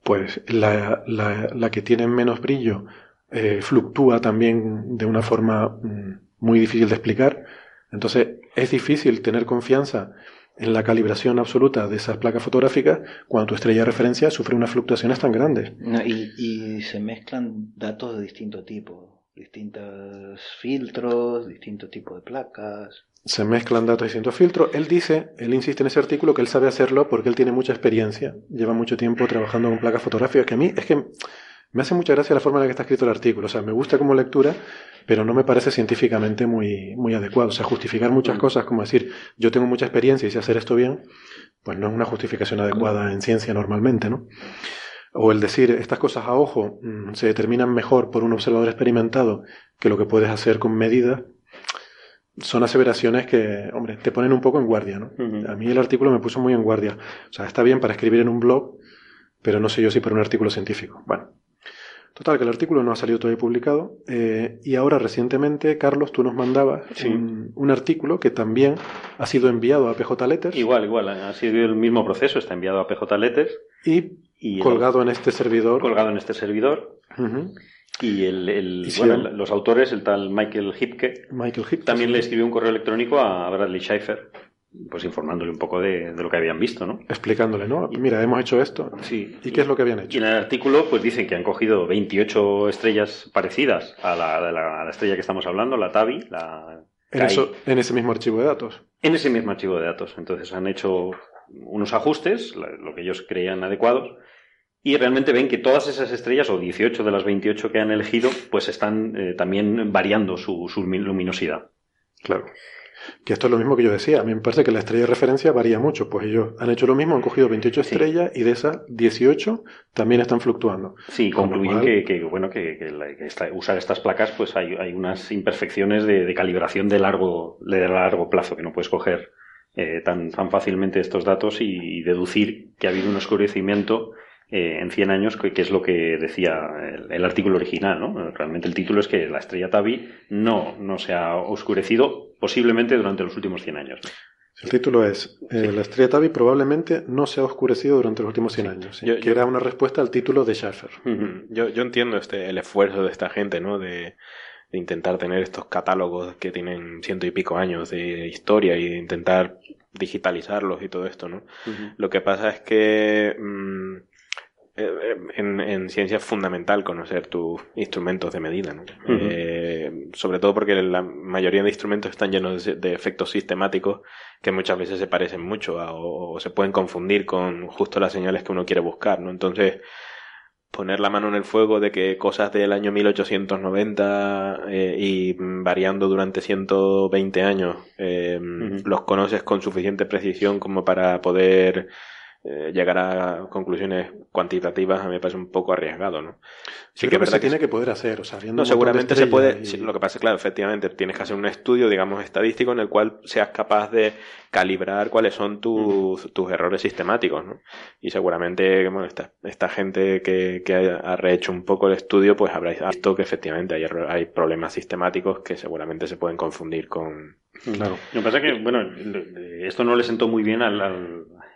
pues la, la, que tiene menos brillo eh, fluctúa también de una forma mm, muy difícil de explicar. Entonces es difícil tener confianza en la calibración absoluta de esas placas fotográficas cuando tu estrella de referencia sufre unas fluctuaciones tan grandes. y, y se mezclan datos de distinto tipo, distintos filtros, distintos tipos de placas se mezclan datos y distintos filtros. Él dice, él insiste en ese artículo que él sabe hacerlo porque él tiene mucha experiencia, lleva mucho tiempo trabajando con placas fotográficas, que a mí es que me hace mucha gracia la forma en la que está escrito el artículo. O sea, me gusta como lectura, pero no me parece científicamente muy, muy adecuado. O sea, justificar muchas cosas, como decir, yo tengo mucha experiencia y sé hacer esto bien, pues no es una justificación adecuada en ciencia normalmente, ¿no? O el decir, estas cosas a ojo mm, se determinan mejor por un observador experimentado que lo que puedes hacer con medidas, son aseveraciones que, hombre, te ponen un poco en guardia, ¿no? A mí el artículo me puso muy en guardia. O sea, está bien para escribir en un blog, pero no sé yo si para un artículo científico. Bueno. Total, que el artículo no ha salido todavía publicado. Eh, y ahora, recientemente, Carlos, tú nos mandabas un, artículo que también ha sido enviado a PJ Letters. Igual, igual. Ha sido el mismo proceso. Está enviado a PJ Letters. Y, colgado en este servidor. Colgado en este servidor. Y, el, bueno, los autores, el tal Michael Hipke, Michael también le escribió un correo electrónico a Bradley Schaeffer, pues informándole un poco de, lo que habían visto, ¿no? Explicándole, ¿no? Mira, hemos hecho esto. Sí. ¿Y qué es lo que habían hecho? Y en el artículo, pues dicen que han cogido 28 estrellas parecidas a la, estrella que estamos hablando, la Tabi, la... En, en ese mismo archivo de datos. En ese mismo archivo de datos. Entonces han hecho unos ajustes, lo que ellos creían adecuados, y realmente ven que todas esas estrellas, o 18 de las 28 que han elegido, pues están eh, también variando su, luminosidad. Claro. Que esto es lo mismo que yo decía. A mí me parece que la estrella de referencia varía mucho. Pues ellos han hecho lo mismo, han cogido 28 estrellas y de esas 18 también están fluctuando. Sí, concluyen que, bueno, que, usar estas placas, pues hay, unas imperfecciones de, calibración de largo, de largo plazo, que no puedes coger eh, tan, tan fácilmente estos datos y deducir que ha habido un oscurecimiento eh, en 100 años, que, es lo que decía el, artículo original. ¿no? Realmente el título es que la estrella Tabi no, no se ha oscurecido posiblemente durante los últimos 100 años. El título es eh, La estrella Tabi probablemente no se ha oscurecido durante los últimos 100 años, que era una respuesta al título de Schaffer. yo, yo, entiendo este, el esfuerzo de esta gente, ¿no? De, intentar tener estos catálogos que tienen ciento y pico años de historia y de intentar digitalizarlos y todo esto, ¿no? Lo que pasa es que mm, en, en, ciencia es fundamental conocer tus instrumentos de medida, ¿no? eh, sobre todo porque la mayoría de instrumentos están llenos de, efectos sistemáticos que muchas veces se parecen mucho o, se pueden confundir con justo las señales que uno quiere buscar, ¿no? Entonces, poner la mano en el fuego de que cosas del año 1890 eh, y variando durante 120 años eh, los conoces con suficiente precisión como para poder eh, llegar a conclusiones cuantitativas a mí me parece un poco arriesgado, ¿no? Sí, que, se tiene se puede hacer, o sea, No, seguramente se puede, lo que pasa es claro, efectivamente, tienes que hacer un estudio, digamos, estadístico en el cual seas capaz de calibrar cuáles son tus, tus errores sistemáticos, ¿no? Y seguramente, bueno, esta, esta gente que, que ha rehecho un poco el estudio, pues habréis visto que efectivamente hay, hay problemas sistemáticos que seguramente se pueden confundir con... Claro. Lo que pasa es que, bueno, esto no le sentó muy bien al,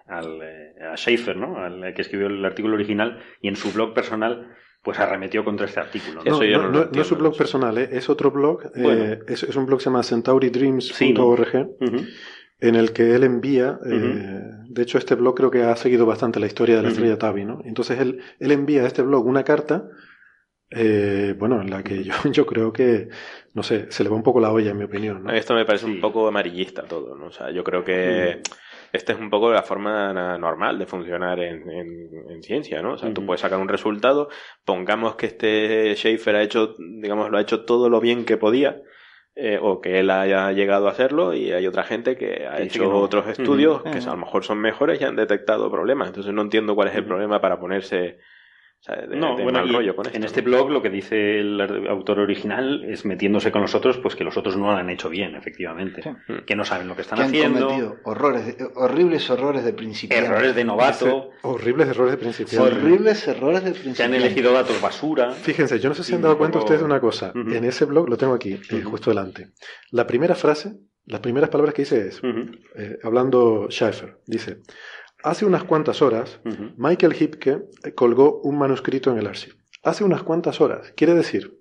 al, eh, a Schaefer, ¿no? Al que escribió el artículo original y en su blog personal pues arremetió contra este artículo. ¿no? No, es su blog personal, ¿eh? es otro blog, eh, es, un blog que se llama centauridreams.org, en el que él envía, de hecho este blog creo que ha seguido bastante la historia de la estrella Tabi, ¿no? Entonces él, él envía a este blog una carta, bueno, en la que yo, yo creo que, no sé, se le va un poco la olla en mi opinión. ¿no? Esto me parece un poco amarillista todo, ¿no? O sea, yo creo que esta es un poco la forma normal de funcionar en, ciencia, ¿no? O sea, tú puedes sacar un resultado, pongamos que este Schaefer ha hecho, digamos, lo ha hecho todo lo bien que podía, eh, o que él haya llegado a hacerlo y hay otra gente que ha hecho otros estudios que a lo mejor son mejores y han detectado problemas. Entonces no entiendo cuál es el problema para ponerse no, bueno, en este blog lo que dice el autor original es metiéndose con los otros, pues que los otros no lo han hecho bien, efectivamente. Que no saben lo que están haciendo. cometido horrores, horribles errores de principiante. Errores de novato. horribles errores de principiante. Horribles errores de principiante. Se han elegido datos basura. Fíjense, yo no sé si han dado cuenta ustedes de una cosa. En ese blog, lo tengo aquí, eh, justo delante. La primera frase, las primeras palabras que dice es, eh, hablando Schaeffer, dice... Hace unas cuantas horas, Michael Hipke colgó un manuscrito en el archivo. Hace unas cuantas horas. Quiere decir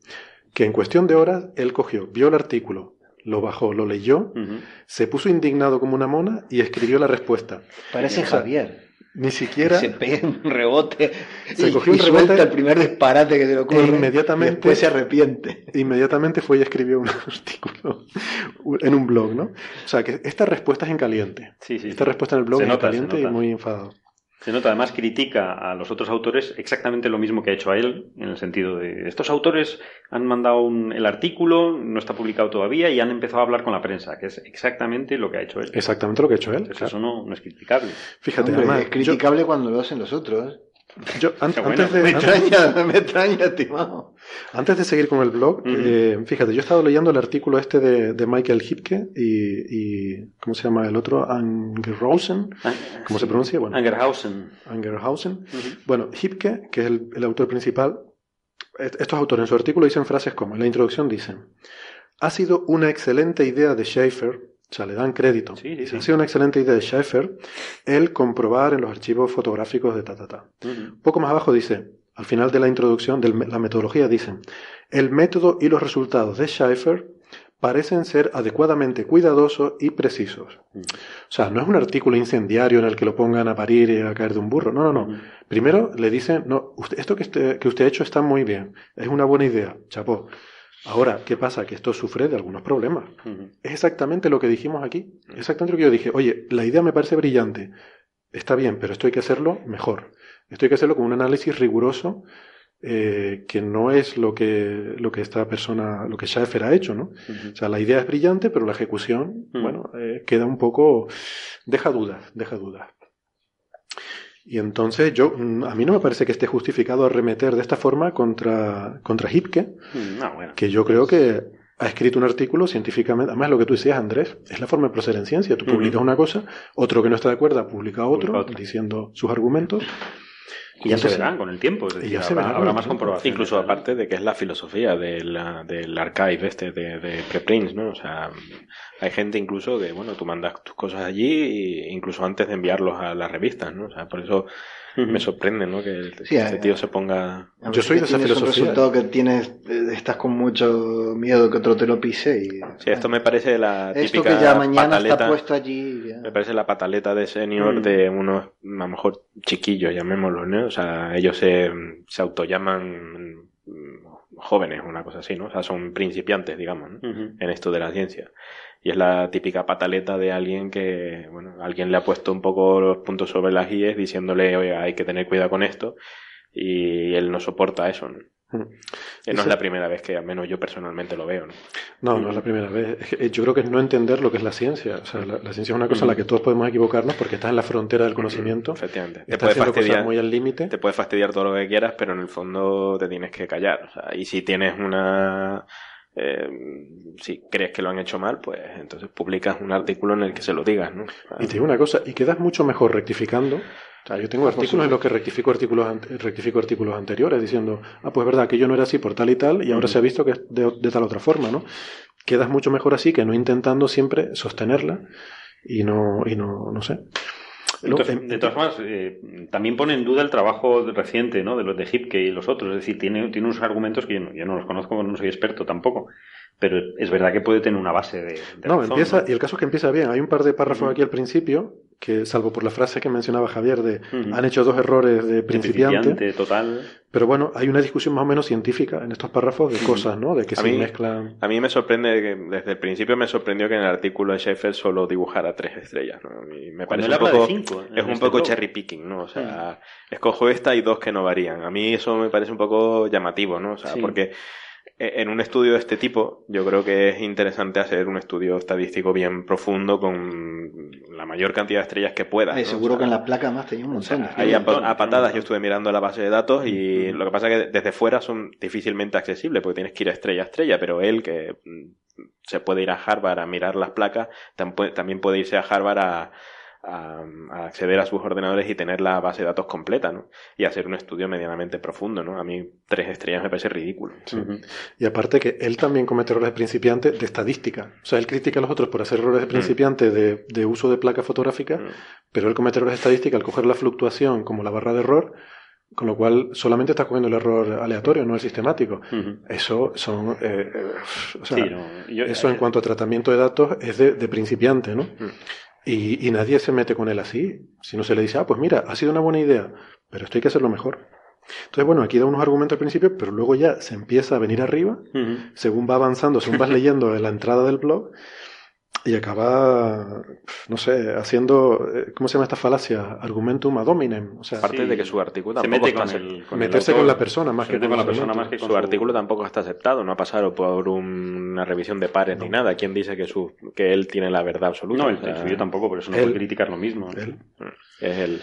que en cuestión de horas él cogió, vio el artículo, lo bajó, lo leyó, se puso indignado como una mona y escribió la respuesta. Parece Javier. Ni siquiera. Se pega un rebote. Se cogió un rebote. el primer disparate que se le ocurre. E inmediatamente. después se arrepiente. Inmediatamente fue y escribió un artículo en un blog, ¿no? O sea, que esta respuesta es en caliente. Sí, sí. Esta respuesta en el blog es en caliente y muy enfadado. Se nota, además critica a los otros autores exactamente lo mismo que ha hecho a él, en el sentido de estos autores han mandado el artículo, no está publicado todavía y han empezado a hablar con la prensa, que es exactamente lo que ha hecho él. Exactamente lo que ha hecho él. Eso no, es criticable. Fíjate, es criticable cuando lo hacen los otros. Yo, antes de, me, extraña, me extraña, estimado. Antes de seguir con el blog, eh, fíjate, yo he estado leyendo el artículo este de, Michael Hipke y, y, ¿cómo se llama el otro? Angerhausen. Ah, ¿Cómo se pronuncia? Bueno, Angerhausen. Angerhausen. Bueno, Hipke, que es el, el, autor principal, estos autores en su artículo dicen frases como, en la introducción dicen, ha sido una excelente idea de Schaefer o sea, le dan crédito. Sí, Ha sido una excelente idea de Schaeffer el comprobar en los archivos fotográficos de ta, ta, ta. Poco más abajo dice, al final de la introducción de la metodología dicen, el método y los resultados de Schaeffer parecen ser adecuadamente cuidadosos y precisos. O sea, no es un artículo incendiario en el que lo pongan a parir y a caer de un burro. No, no, no. Primero le dicen, no, usted, esto que, usted, que usted ha hecho está muy bien. Es una buena idea. Chapó. Ahora, ¿qué pasa? Que esto sufre de algunos problemas. Es exactamente lo que dijimos aquí. Exactamente lo que yo dije. Oye, la idea me parece brillante. Está bien, pero esto hay que hacerlo mejor. Esto hay que hacerlo con un análisis riguroso eh, que no es lo que, lo que esta persona, lo que Schaeffer ha hecho, ¿no? O sea, la idea es brillante, pero la ejecución, bueno, eh, queda un poco, deja dudas, deja dudas. Y entonces yo, mm, a mí no me parece que esté justificado arremeter de esta forma contra, contra Hipke, mm, que yo creo que ha escrito un artículo científicamente, además lo que tú decías Andrés, es la forma de proceder en ciencia, tú publicas una cosa, otro que no está de acuerdo publica otro, diciendo sus argumentos, y ya se verán con el tiempo, habrá, más comprobación. Incluso aparte de que es la filosofía del, del archive este de, de preprints, ¿no? O sea, hay gente incluso que, bueno, tú mandas tus cosas allí incluso antes de enviarlos a las revistas, ¿no? O sea, por eso me sorprende, ¿no? Que este tío se ponga... Yo soy de esa filosofía. un resultado que tienes, eh, estás con mucho miedo que otro te lo pise y... Sí, esto me parece la típica Esto que ya mañana está puesto allí... Me parece la pataleta de senior mm. de unos, a lo mejor, chiquillos, llamémoslos, ¿no? O sea, ellos se, se autollaman jóvenes, una cosa así, ¿no? O sea, son principiantes, digamos, ¿no? en esto de la ciencia. Y es la típica pataleta de alguien que, bueno, alguien le ha puesto un poco los puntos sobre las IES diciéndole, oye, hay que tener cuidado con esto, y él no soporta eso, ¿no? Mm. Eh, no es la primera vez que al menos yo personalmente lo veo. ¿no? No, no es la primera vez. Eh, yo creo que es no entender lo que es la ciencia. O sea, la, ciencia es una cosa en la que todos podemos equivocarnos porque estás en la frontera del conocimiento. Efectivamente. Te puede fastidiar muy al límite. Te puede fastidiar todo lo que quieras, pero en el fondo te tienes que callar. O sea, y si tienes una eh, si crees que lo han hecho mal, pues entonces publicas un artículo en el que se lo digas, ¿no? Y te digo una cosa, y quedas mucho mejor rectificando. O sea, yo tengo artículos en los que rectifico artículos, rectifico artículos anteriores diciendo, ah, pues es verdad que yo no era así por tal y tal, y ahora se ha visto que es de, de tal otra forma, ¿no? Quedas mucho mejor así que no intentando siempre sostenerla y no, y no, no sé de todas formas, eh, también pone en duda el trabajo reciente ¿no? de los de Hipke y los otros. Es decir, tiene, tiene unos argumentos que yo no, yo no los conozco, no soy experto tampoco. Pero es verdad que puede tener una base de. no, empieza, y el caso es que empieza bien. Hay un par de párrafos aquí al principio que salvo por la frase que mencionaba Javier de han hecho dos errores de principiante, total. Pero bueno, hay una discusión más o menos científica en estos párrafos de cosas, ¿no? De que se mezclan. A mí me sorprende, que desde el principio me sorprendió que en el artículo de Schaeffer solo dibujara tres estrellas, ¿no? me parece un poco, es un poco cherry picking, ¿no? O sea, escojo esta y dos que no varían. A mí eso me parece un poco llamativo, ¿no? O sea, porque en un estudio de este tipo, yo creo que es interesante hacer un estudio estadístico bien profundo con la mayor cantidad de estrellas que pueda. seguro que en la placa más tenía un montón. ahí a, patadas yo estuve mirando la base de datos y lo que pasa es que desde fuera son difícilmente accesibles porque tienes que ir a estrella a estrella, pero él que mm, se puede ir a Harvard a mirar las placas, también puede irse a Harvard a, a, acceder a sus ordenadores y tener la base de datos completa, ¿no? Y hacer un estudio medianamente profundo, ¿no? A mí tres estrellas me parece ridículo. Y aparte que él también comete errores de principiante de estadística. O sea, él critica a los otros por hacer errores de mm. principiante de, uso de placa fotográfica, mm. pero él comete errores de estadística al coger la fluctuación como la barra de error, con lo cual solamente está cogiendo el error aleatorio, no el sistemático. Eso son, eh, eh, eso en eh, cuanto a tratamiento de datos es de, principiante, ¿no? Mm. Y, nadie se mete con él así. Si no se le dice, ah, pues mira, ha sido una buena idea, pero esto hay que hacerlo mejor. Entonces, bueno, aquí da unos argumentos al principio, pero luego ya se empieza a venir arriba, según va avanzando, según vas leyendo en la entrada del blog, y acaba, no sé, haciendo, eh, ¿cómo se llama esta falacia? Argumentum ad hominem. O sea, Aparte de que su artículo se mete con, el, meterse con la persona más que con, la persona más que con su, artículo tampoco está aceptado, no ha pasado por una revisión de pares ni nada. ¿Quién dice que su que él tiene la verdad absoluta? No, el, suyo tampoco, pero eso no puede criticar lo mismo. Es él.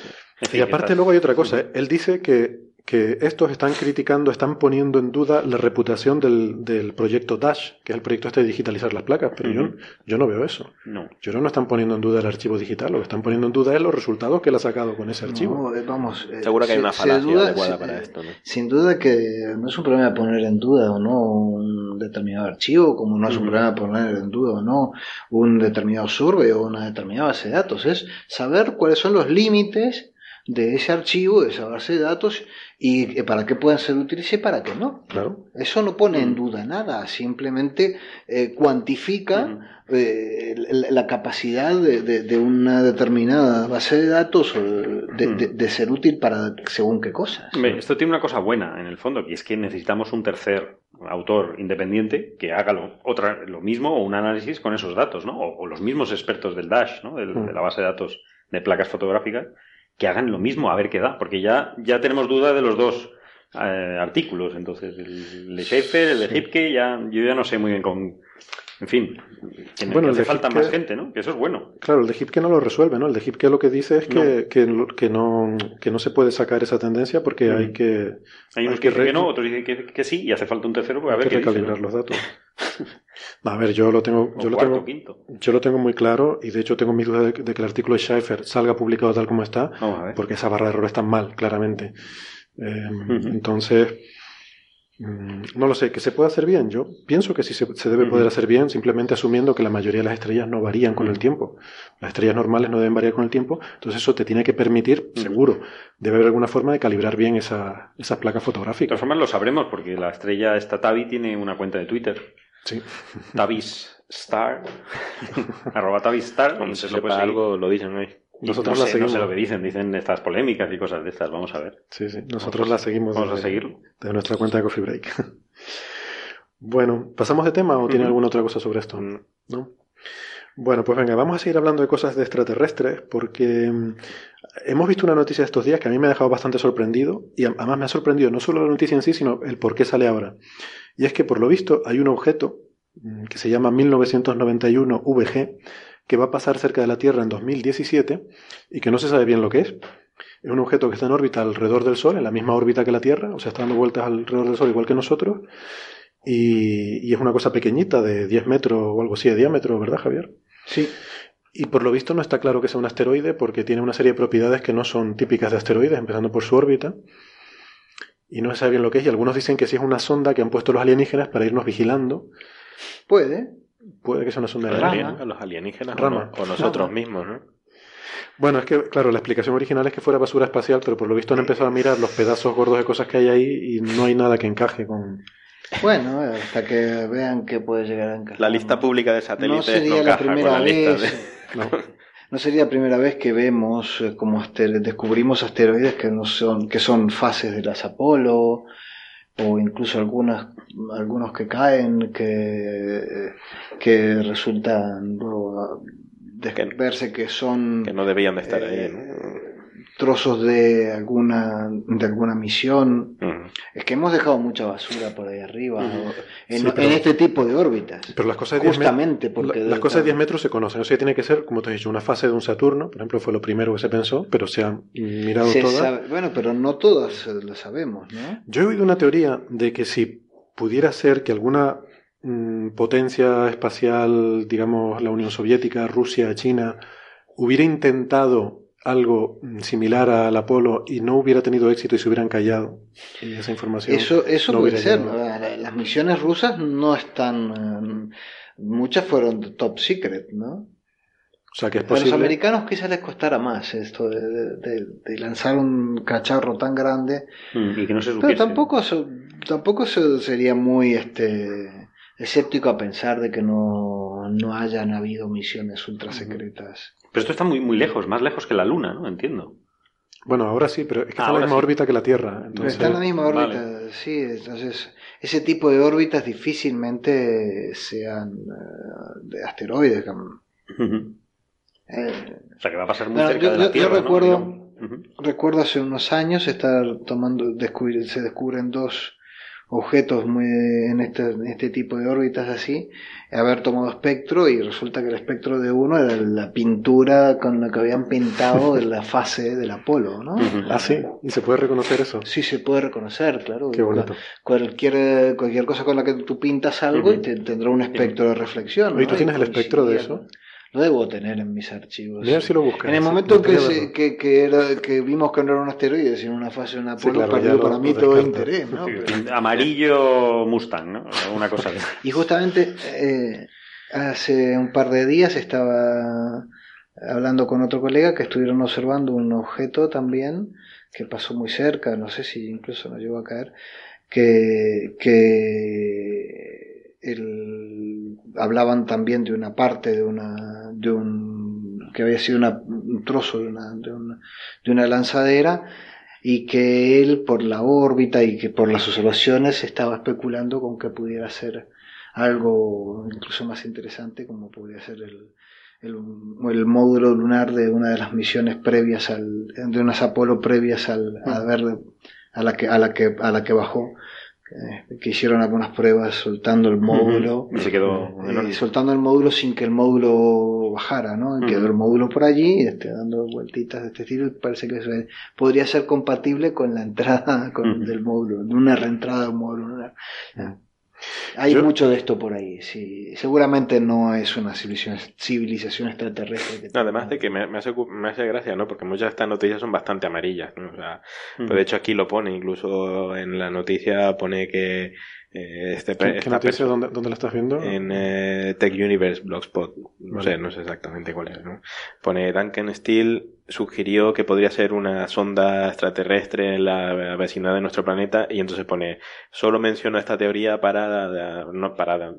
y aparte luego hay otra cosa. ¿eh? Él dice que que estos están criticando, están poniendo en duda la reputación del, del, proyecto Dash, que es el proyecto este de digitalizar las placas, pero yo, yo, no veo eso. No. Yo no, no están poniendo en duda el archivo digital, lo que están poniendo en duda es los resultados que él ha sacado con ese archivo. No, eh, vamos, eh, Seguro que hay una falacia adecuada para esto. ¿no? Sin duda que no es un problema poner en duda o no un determinado archivo, como no es un problema poner en duda o no un determinado survey o una determinada base de datos, es saber cuáles son los límites de ese archivo, de esa base de datos y para qué puedan ser útiles y para qué no. Claro. Eso no pone en duda nada, simplemente eh, cuantifica eh, la, capacidad de, una determinada base de datos de, ser útil para según qué cosas. Esto tiene una cosa buena en el fondo, que es que necesitamos un tercer autor independiente que haga lo, otra, lo mismo o un análisis con esos datos, ¿no? O, los mismos expertos del Dash, ¿no? de la base de datos de placas fotográficas que hagan lo mismo, a ver qué da, porque ya, ya tenemos duda de los dos eh, artículos, entonces el de Schaefer, el de Hipke, ya, yo ya no sé muy bien con... En fin, que, bueno, hace falta más gente, ¿no? Que eso es bueno. Claro, el de Hipke no lo resuelve, ¿no? El de Hipke lo que dice es que, que, que, no, que no se puede sacar esa tendencia porque hay que... Hay unos que dicen que no, otros dicen que, que, sí, y hace falta un tercero, pues a ver que recalibrar los datos. A ver, yo lo tengo, yo lo tengo, yo lo tengo muy claro y de hecho tengo mis dudas de, que el artículo de Schaeffer salga publicado tal como está, porque esa barra de error está mal, claramente. Eh, entonces, mm, no lo sé, que se puede hacer bien. Yo pienso que sí se, debe poder hacer bien, simplemente asumiendo que la mayoría de las estrellas no varían con el tiempo. Las estrellas normales no deben variar con el tiempo, entonces eso te tiene que permitir, seguro, debe haber alguna forma de calibrar bien esa, esa placa fotográfica. De todas formas lo sabremos, porque la estrella esta Tavi tiene una cuenta de Twitter. Sí. Tavis Star. arroba Tavis Star. Como se sepa algo, lo dicen ahí. Nosotros no la seguimos. No sé lo que dicen, dicen estas polémicas y cosas de estas, vamos a ver. Sí, sí, nosotros la seguimos. Vamos a seguirlo. De nuestra cuenta de Coffee Break. bueno, ¿pasamos de tema o tiene alguna otra cosa sobre esto? Mm. ¿No? Bueno, pues venga, vamos a seguir hablando de cosas de extraterrestres porque mm, hemos visto una noticia estos días que a mí me ha dejado bastante sorprendido y además me ha sorprendido no solo la noticia en sí, sino el por qué sale ahora. Y es que por lo visto hay un objeto mm, que se llama 1991 VG que va a pasar cerca de la Tierra en 2017 y que no se sabe bien lo que es. Es un objeto que está en órbita alrededor del Sol, en la misma órbita que la Tierra, o sea, está dando vueltas alrededor del Sol igual que nosotros, y, y es una cosa pequeñita, de 10 metros o algo así de diámetro, ¿verdad, Javier? Sí. Y por lo visto no está claro que sea un asteroide porque tiene una serie de propiedades que no son típicas de asteroides, empezando por su órbita. Y no se sabe bien lo que es. Y algunos dicen que sí es una sonda que han puesto los alienígenas para irnos vigilando. Puede. Puede que sea una sonda de Rama. Los alienígenas Rama. O, nosotros mismos, ¿no? Bueno, es que, claro, la explicación original es que fuera basura espacial, pero por lo visto han empezado a mirar los pedazos gordos de cosas que hay ahí y no hay nada que encaje con, bueno, hasta que vean que puede llegar a encajar. La lista pública de satélites no sería la primera vez. No. Sería la primera vez que vemos eh, como descubrimos asteroides que no son que son fases de las Apolo o incluso algunas algunos que caen que que resultan luego verse que son que no debían de estar ahí. ¿no? Trozos de alguna de alguna misión. Es que hemos dejado mucha basura por ahí arriba, en, este tipo de órbitas. Pero las cosas de Justamente 10 porque las cosas de 10 metros se conocen. O sea, tiene que ser, como te he dicho, una fase de un Saturno, por ejemplo, fue lo primero que se pensó, pero se han mirado todas. bueno, pero no todas lo sabemos, ¿no? Yo he oído una teoría de que si pudiera ser que alguna mm, potencia espacial, digamos la Unión Soviética, Rusia, China, hubiera intentado algo similar al Apolo y no hubiera tenido éxito y se hubieran callado y esa información. Eso, eso puede ser. Las misiones rusas no están. Eh, muchas fueron top secret, ¿no? O sea, que es posible. A los americanos quizás les costara más esto de, lanzar un cacharro tan grande. Mm, y que no se Pero tampoco, tampoco sería muy este, escéptico a pensar de que no, no hayan habido misiones ultra secretas. Pero esto está muy, muy lejos, más lejos que la Luna, ¿no? Entiendo. Bueno, ahora sí, pero es que está en la misma órbita que la Tierra. Está en la misma órbita, sí. Entonces, ese tipo de órbitas difícilmente sean uh, de asteroides. eh, o sea, que va a pasar muy cerca de la Tierra. Yo recuerdo, recuerdo hace unos años estar tomando, descubrir, se descubren dos objetos muy en este, en este tipo de órbitas así, haber tomado espectro y resulta que el espectro de uno era la pintura con la que habían pintado de la fase del Apolo, ¿no? Ah, sí, y se puede reconocer eso. Sí, se puede reconocer, claro. Qué bonito. Cualquier, cualquier cosa con la que tú pintas algo y te, tendrá un espectro de reflexión. ¿Y tú tienes el espectro de eso? Lo debo tener en mis archivos. Mira si lo buscas. En el momento en que, que, que, era, que, vimos que no era un asteroide, sino una fase de una sí, perdió para mí todo interés. ¿no? Amarillo Mustang, ¿no? Una cosa así. Y justamente eh, hace un par de días estaba hablando con otro colega que estuvieron observando un objeto también que pasó muy cerca, no sé si incluso nos llegó a caer, que, que el, hablaban también de una parte de una de un que había sido un trozo de una, de una, de una lanzadera y que él por la órbita y que por las observaciones estaba especulando con que pudiera ser algo incluso más interesante como podría ser el, el, el, módulo lunar de una de las misiones previas al de unas Apolo previas al a mm. ver a la que a la que a la que bajó que hicieron algunas pruebas soltando el módulo y se quedó eh, soltando el módulo sin que el módulo bajara ¿no? quedó el módulo por allí este, dando vueltitas de este estilo y parece que podría ser compatible con la entrada con, del módulo de una reentrada de un módulo hay mucho de esto por ahí, sí. Seguramente no es una civilización, civilización extraterrestre. además de que me, hace, me hace gracia, ¿no? Porque muchas de estas noticias son bastante amarillas, ¿no? O sea, pues de hecho aquí lo pone, incluso en la noticia pone que eh, este, ¿Qué, noticia? ¿Dónde, ¿Dónde, la estás viendo? En eh, Tech Universe Blogspot. No sé, no sé exactamente cuál es, ¿no? Pone Duncan Steel sugirió que podría ser una sonda extraterrestre en la vecindad de nuestro planeta y entonces pone, solo menciono esta teoría para, no, para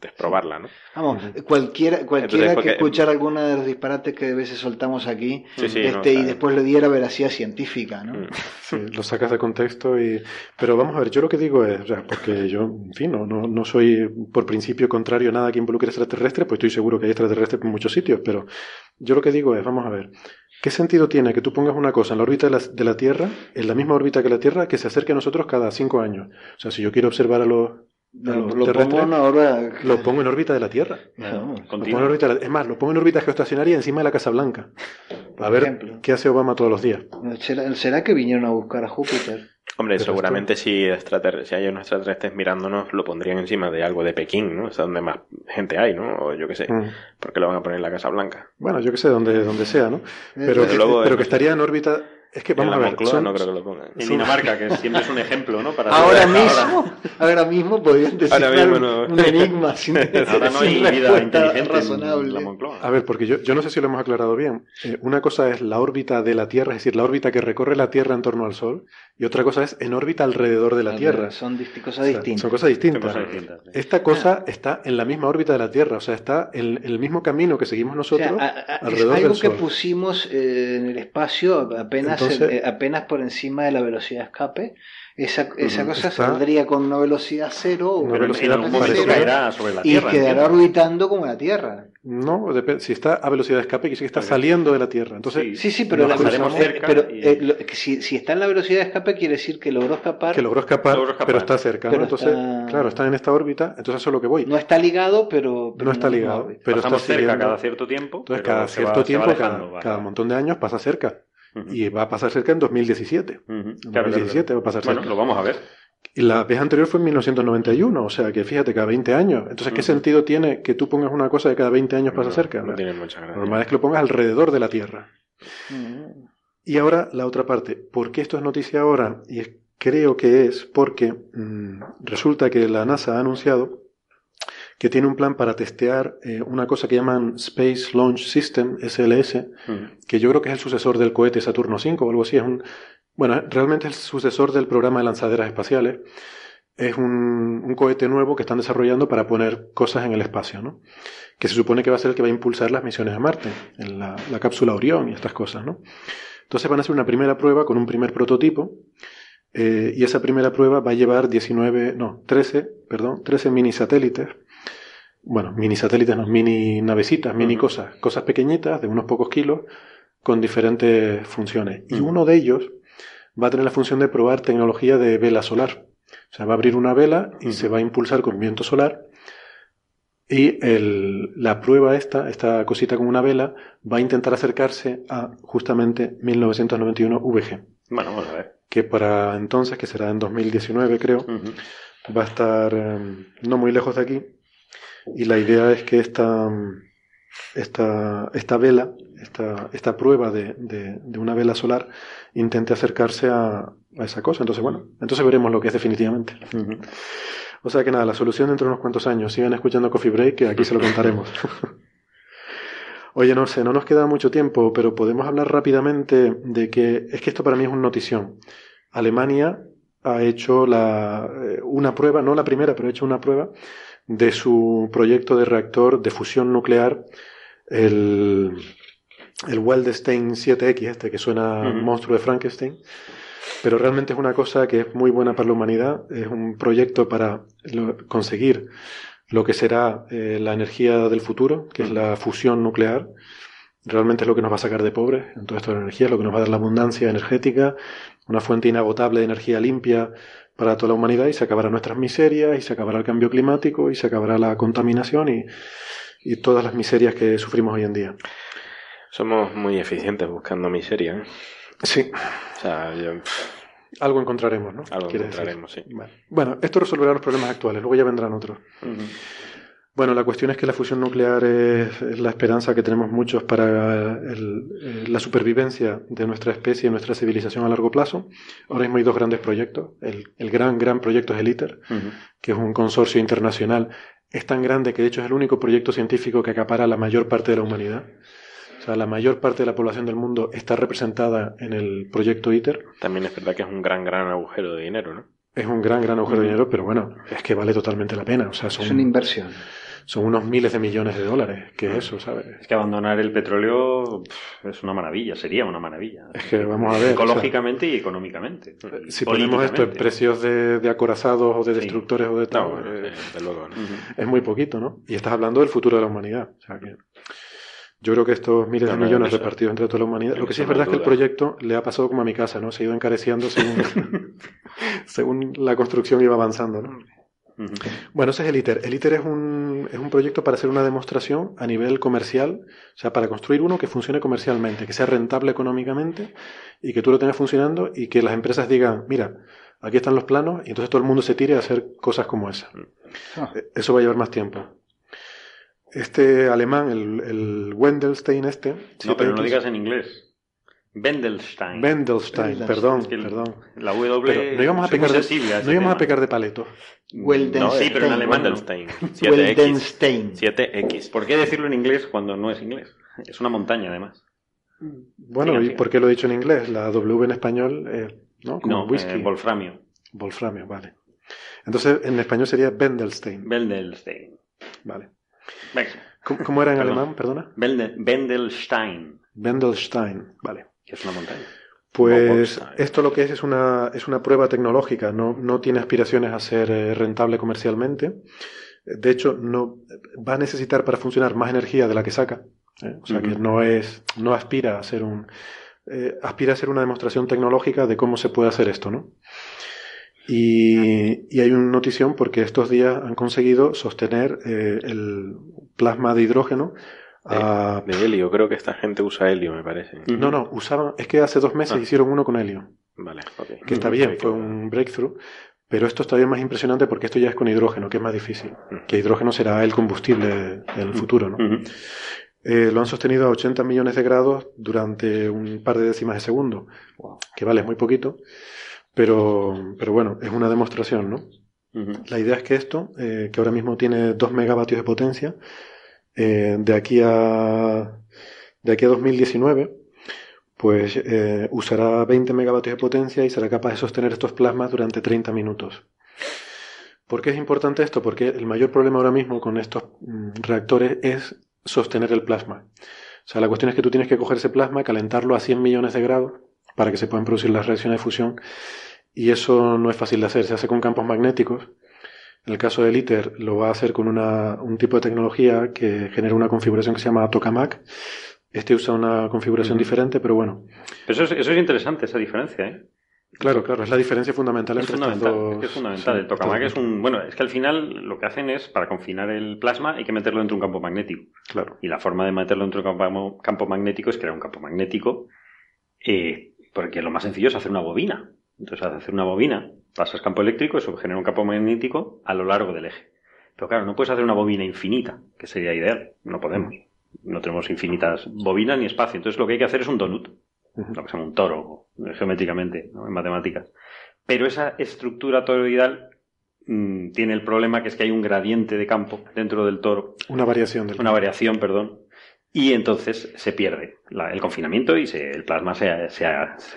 desprobarla, ¿no? Vamos, cualquiera, cualquiera que escuchara alguna de los disparates que a veces soltamos aquí este, y después le diera veracidad científica, ¿no? Mm. lo sacas de contexto y... Pero vamos a ver, yo lo que digo es, o sea, porque yo, en fin, no, no, no soy por principio contrario a nada que involucre extraterrestres, pues estoy seguro que hay extraterrestres en muchos sitios, pero yo lo que digo es, vamos a ver, ¿qué sentido tiene que tú pongas una cosa en la órbita de la, de la Tierra, en la misma órbita que la Tierra, que se acerque a nosotros cada cinco años? O sea, si yo quiero observar a los lo, pongo en lo pongo en órbita de la Tierra. es más, lo pongo en órbita geoestacionaria encima de la Casa Blanca. A ver qué hace Obama todos los días. ¿Será, que vinieron a buscar a Júpiter? Hombre, seguramente si, si hay unos extraterrestres mirándonos, lo pondrían encima de algo de Pekín, ¿no? Es donde más gente hay, ¿no? O yo qué sé. Mm. ¿Por qué lo van a poner en la Casa Blanca? Bueno, yo qué sé, donde, donde sea, ¿no? Eh, pero, pero que estaría en órbita es que vamos a ver. no creo que lo pongan. En Dinamarca, que siempre es un ejemplo, ¿no? Para ahora mismo, ahora. mismo podrían decir un enigma sin, ahora no hay vida inteligente razonable. En la A ver, porque yo, yo no sé si lo hemos aclarado bien. Eh, una cosa es la órbita de la Tierra, es decir, la órbita que recorre la Tierra en torno al Sol, y otra cosa es en órbita alrededor de la Tierra. Son cosas distintas. Son cosas distintas. Esta cosa está en la misma órbita de la Tierra, o sea, está en el mismo camino que seguimos nosotros alrededor es algo que pusimos eh, en el espacio apenas eh, apenas por encima de la velocidad de escape, esa, esa cosa saldría con una velocidad cero una velocidad sobre la Tierra, y quedará orbitando como la Tierra. No, si está a velocidad de escape, quiere decir que está saliendo de la Tierra. Entonces, sí, sí, pero, cerca pero eh, si, si, está en la velocidad de escape, quiere decir que logró escapar. Que logró escapar, pero está cerca. entonces, claro, está en esta órbita, entonces eso es lo que voy. No está ligado, pero. no está ligado, pero está cerca cada cierto tiempo. Entonces, cada cierto tiempo, cada montón de años pasa cerca. Y va a pasar cerca en 2017. En 2017 va a pasar cerca. Bueno, lo vamos a ver. Y la vez anterior fue en 1991, o sea que fíjate, cada 20 años. Entonces, ¿qué sentido tiene que tú pongas una cosa de cada 20 años pasa cerca? No tiene mucha gracia. Normal es que lo pongas alrededor de la Tierra. Y ahora la otra parte. ¿Por qué esto es noticia ahora? Y creo que es porque mm, resulta que la NASA ha anunciado que tiene un plan para testear eh, una cosa que llaman Space Launch System, SLS, que yo creo que es el sucesor del cohete Saturno V o algo así. Es un, bueno, realmente es el sucesor del programa de lanzaderas espaciales. Es un, un, cohete nuevo que están desarrollando para poner cosas en el espacio, ¿no? Que se supone que va a ser el que va a impulsar las misiones a Marte, en la, la cápsula Orión y estas cosas, ¿no? Entonces van a hacer una primera prueba con un primer prototipo eh, y esa primera prueba va a llevar 19, no, 13, perdón, 13 mini satélites bueno, mini satélites, no, mini navecitas, mini cosas, cosas pequeñitas de unos pocos kilos con diferentes funciones. Y uno de ellos va a tener la función de probar tecnología de vela solar. O sea, va a abrir una vela y se va a impulsar con viento solar. Y el, la prueba esta, esta cosita con una vela, va a intentar acercarse a justamente 1991 VG. Bueno, vamos a ver. Que para entonces, que será en 2019 creo, va a estar em, no muy lejos de aquí y la idea es que esta, esta, esta vela, esta, esta prueba de, de, una vela solar, intente acercarse a, a, esa cosa. Entonces, bueno, entonces veremos lo que es definitivamente. O sea que nada, la solución dentro de unos cuantos años. Sigan escuchando Coffee Break, que aquí se lo contaremos. Oye, no sé, no nos queda mucho tiempo, pero podemos hablar rápidamente de que es que esto para mí es una notición. Alemania ha hecho la, eh, una prueba, no la primera, pero ha hecho una prueba de su proyecto de reactor de fusión nuclear, el, el Weldstein 7X, este que suena monstruo de Frankenstein, pero realmente es una cosa que es muy buena para la humanidad, es un proyecto para conseguir lo que será eh, la energía del futuro, que es la fusión nuclear. Realmente es lo que nos va a sacar de pobres en toda esta energía, lo que nos va a dar la abundancia energética, una fuente inagotable de energía limpia para toda la humanidad y se acabarán nuestras miserias y se acabará el cambio climático y se acabará la contaminación y, y todas las miserias que sufrimos hoy en día. Somos muy eficientes buscando miseria. ¿eh? Sí. O sea, Algo encontraremos, ¿no? Algo encontraremos, sí. Bueno, esto resolverá los problemas actuales, luego ya vendrán otros. Bueno, la cuestión es que la fusión nuclear es, la esperanza que tenemos muchos para eh, la supervivencia de nuestra especie y nuestra civilización a largo plazo. Ahora mismo hay dos grandes proyectos. El, gran, gran proyecto es el ITER, que es un consorcio internacional. Es tan grande que de hecho es el único proyecto científico que acapara la mayor parte de la humanidad. O sea, la mayor parte de la población del mundo está representada en el proyecto ITER. También es verdad que es un gran, gran agujero de dinero, ¿no? Es un gran, gran agujero de dinero, pero bueno, es que vale totalmente la pena. O sea, son, es una inversión. Son unos miles de millones de dólares, que es eso, ¿sabes? Es que abandonar el petróleo es una maravilla, sería una maravilla. Es que vamos a ver. Ecológicamente y económicamente. Y si ponemos esto en precios de, acorazados o de destructores o de tal, eh, luego, es muy poquito, ¿no? Y estás hablando del futuro de la humanidad. O sea que. Yo creo que estos miles de millones repartidos entre toda la humanidad. Lo que sí es verdad es que el proyecto le ha pasado como a mi casa, ¿no? Se ha ido encareciendo según, según la construcción iba avanzando, ¿no? Bueno, ese es el ITER. El ITER es un, es un proyecto para hacer una demostración a nivel comercial, o sea, para construir uno que funcione comercialmente, que sea rentable económicamente y que tú lo tengas funcionando y que las empresas digan, mira, aquí están los planos y entonces todo el mundo se tire a hacer cosas como esa. Ah. Eso va a llevar más tiempo. Este alemán, el, el Wendelstein este... No, pero no digas en inglés. Wendelstein. Wendelstein, perdón, perdón. La W no íbamos a pecar de, no íbamos a pecar de paleto. No, sí, pero en alemán. Wendelstein. 7X. 7X. ¿Por qué decirlo en inglés cuando no es inglés? Es una montaña, además. Bueno, ¿y por qué lo he dicho en inglés? La W en español, eh, ¿no? Como no, whisky. Eh, Wolframio. Wolframio, vale. Entonces, en español sería Wendelstein. Wendelstein. Vale. ¿Cómo, era en alemán, perdona? Wendelstein. Wendelstein, vale. Que es una montaña. Pues esto lo que es es una, es una prueba tecnológica, no, no tiene aspiraciones a ser eh, rentable comercialmente. De hecho, no va a necesitar para funcionar más energía de la que saca. ¿eh? O sea que no es, no aspira a ser un, eh, aspira a ser una demostración tecnológica de cómo se puede hacer esto, ¿no? Y, hay una notición porque estos días han conseguido sostener eh, el plasma de hidrógeno a... de, helio, creo que esta gente usa helio, me parece. No, no, usaban, es que hace dos meses ah. hicieron uno con helio. Vale, ok. Que está bien, fue un breakthrough. Pero esto es todavía más impresionante porque esto ya es con hidrógeno, que es más difícil. Que hidrógeno será el combustible del futuro, ¿no? Eh, lo han sostenido a 80 millones de grados durante un par de décimas de segundo, que vale, es muy poquito. Pero, pero bueno, es una demostración, ¿no? La idea es que esto, eh, que ahora mismo tiene 2 megavatios de potencia, eh, de aquí a de aquí a 2019, pues eh, usará 20 megavatios de potencia y será capaz de sostener estos plasmas durante 30 minutos. ¿Por qué es importante esto? Porque el mayor problema ahora mismo con estos mm, reactores es sostener el plasma. O sea, la cuestión es que tú tienes que coger ese plasma, calentarlo a 100 millones de grados para que se puedan producir las reacciones de fusión. Y eso no es fácil de hacer, se hace con campos magnéticos. En el caso del ITER lo va a hacer con una, un tipo de tecnología que genera una configuración que se llama tokamak. Este usa una configuración diferente, pero bueno. Pero eso es, eso es interesante, esa diferencia, ¿eh? Claro, claro, es la diferencia fundamental es fundamental, es, es fundamental. el tokamak es un. Bueno, es que al final lo que hacen es para confinar el plasma hay que meterlo dentro de un campo magnético. Claro. Y la forma de meterlo dentro de un campo, campo magnético es crear un campo magnético eh, porque lo más sencillo es hacer una bobina. Entonces, al hacer una bobina, pasas campo eléctrico, eso genera un campo magnético a lo largo del eje. Pero claro, no puedes hacer una bobina infinita, que sería ideal. No podemos. No tenemos infinitas bobinas ni espacio. Entonces, lo que hay que hacer es un donut. Lo que se llama un toro, geométricamente, en matemáticas. Pero esa estructura toroidal mm, tiene el problema que es que hay un gradiente de campo dentro del toro. Una variación del Una variación, perdón y entonces se pierde el confinamiento y el plasma se, se,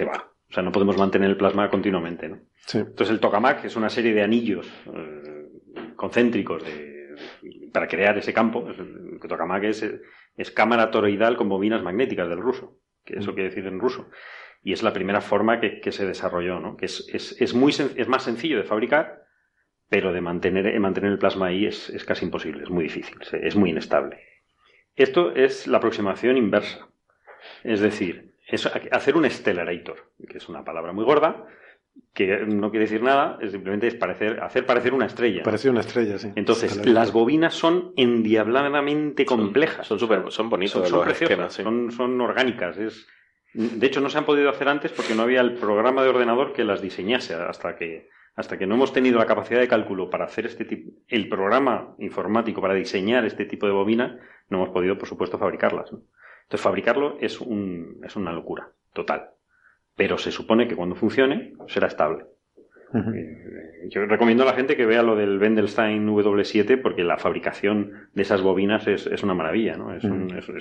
va. O sea, no podemos mantener el plasma continuamente. ¿no? Entonces el tokamak es una serie de anillos eh, concéntricos para crear ese campo. El tokamak es, es cámara toroidal con bobinas magnéticas del ruso, que eso mm. quiere decir en ruso. Y es la primera forma que, se desarrolló, ¿no? que es, es, es, muy, es más sencillo de fabricar, pero de mantener, mantener el plasma ahí es, es casi imposible, es muy difícil, es muy inestable. Esto es la aproximación inversa. Es decir, es hacer un stellarator, que es una palabra muy gorda, que no quiere decir nada, es simplemente es parecer, hacer parecer una estrella. Parecer una estrella, sí. Entonces, las bobinas son endiabladamente complejas. Son súper, son bonitos. Son, preciosas, son, orgánicas. Es, de hecho, no se han podido hacer antes porque no había el programa de ordenador que las diseñase hasta que hasta que no hemos tenido la capacidad de cálculo para hacer este tipo, el programa informático para diseñar este tipo de bobina, no hemos podido, por supuesto, fabricarlas. Entonces, fabricarlo es, un, es una locura, total. Pero se supone que cuando funcione será estable. Eh, yo recomiendo a la gente que vea lo del Wendelstein W7 porque la fabricación de esas bobinas es, una maravilla, ¿no? Es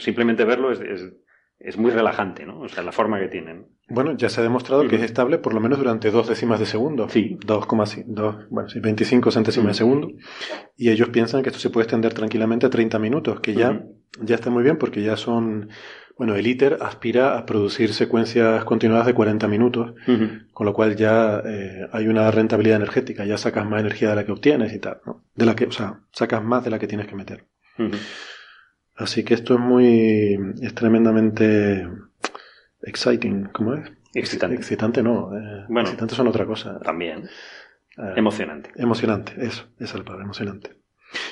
simplemente verlo es, es muy relajante, ¿no? O sea, la forma que tienen. Bueno, ya se ha demostrado que es estable por lo menos durante dos décimas de segundo. Sí. 2,2, bueno, sí, 25 centésimas de segundo. Y ellos piensan que esto se puede extender tranquilamente a 30 minutos, que ya, ya está muy bien porque ya son, bueno, el ITER aspira a producir secuencias continuadas de 40 minutos, con lo cual ya eh, hay una rentabilidad energética, ya sacas más energía de la que obtienes y tal, ¿no? De la que, o sea, sacas más de la que tienes que meter. Así que esto es muy, es tremendamente exciting, ¿cómo es? Excitante. Excitante no, eh, Bueno. excitantes son otra cosa. También. Eh, Emocionante. Emocionante, eso, esa es la palabra, emocionante.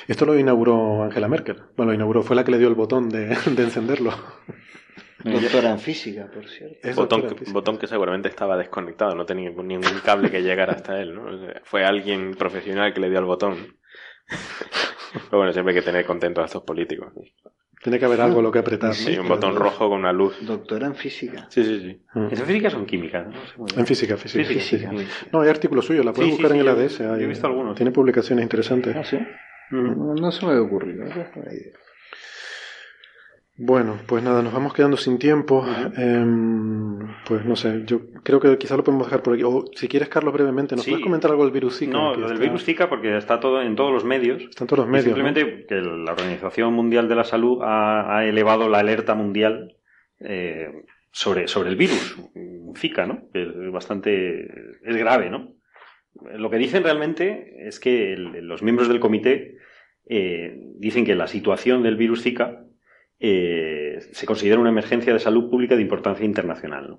Esto lo inauguró Angela Merkel. Bueno, lo inauguró, fue la que le dio el botón de, de encenderlo. Doctora en física, por cierto. Botón, física. botón que seguramente estaba desconectado, no tenía ningún cable que llegara hasta él, ¿no? O sea, Fue alguien profesional que le dio el botón. Pero bueno, siempre hay que tener contentos a estos políticos. Tiene que haber algo a lo que apretar. ¿no? Sí, un botón rojo con una luz. Doctora en física. Sí, sí, sí. ¿Es en física o en química? No sé muy bien. En física, física. Física, sí. No, hay artículos suyos, la puedes Sí, buscar sí, en el ADS. yo hay- he visto algunos. Tiene publicaciones interesantes. ¿Ah, sí? Mm. No, no se me había ocurrido. no idea. Bueno, pues nada, nos vamos quedando sin tiempo. Em, pues no sé, yo creo que quizá lo podemos dejar por aquí. O si quieres, Carlos, brevemente, ¿nos Sí. puedes comentar algo del virus Zika? No, lo del está- virus Zika porque está todo en todos los medios. Están todos los medios. ¿no? simplemente que la Organización Mundial de la Salud ha, ha elevado la alerta mundial eh, sobre, sobre el virus Zika, ¿no? Que es bastante. es grave, ¿no? Lo que dicen realmente es que el- los miembros del comité eh, dicen que la situación del virus Zika eh, se considera una emergencia de salud pública de importancia internacional.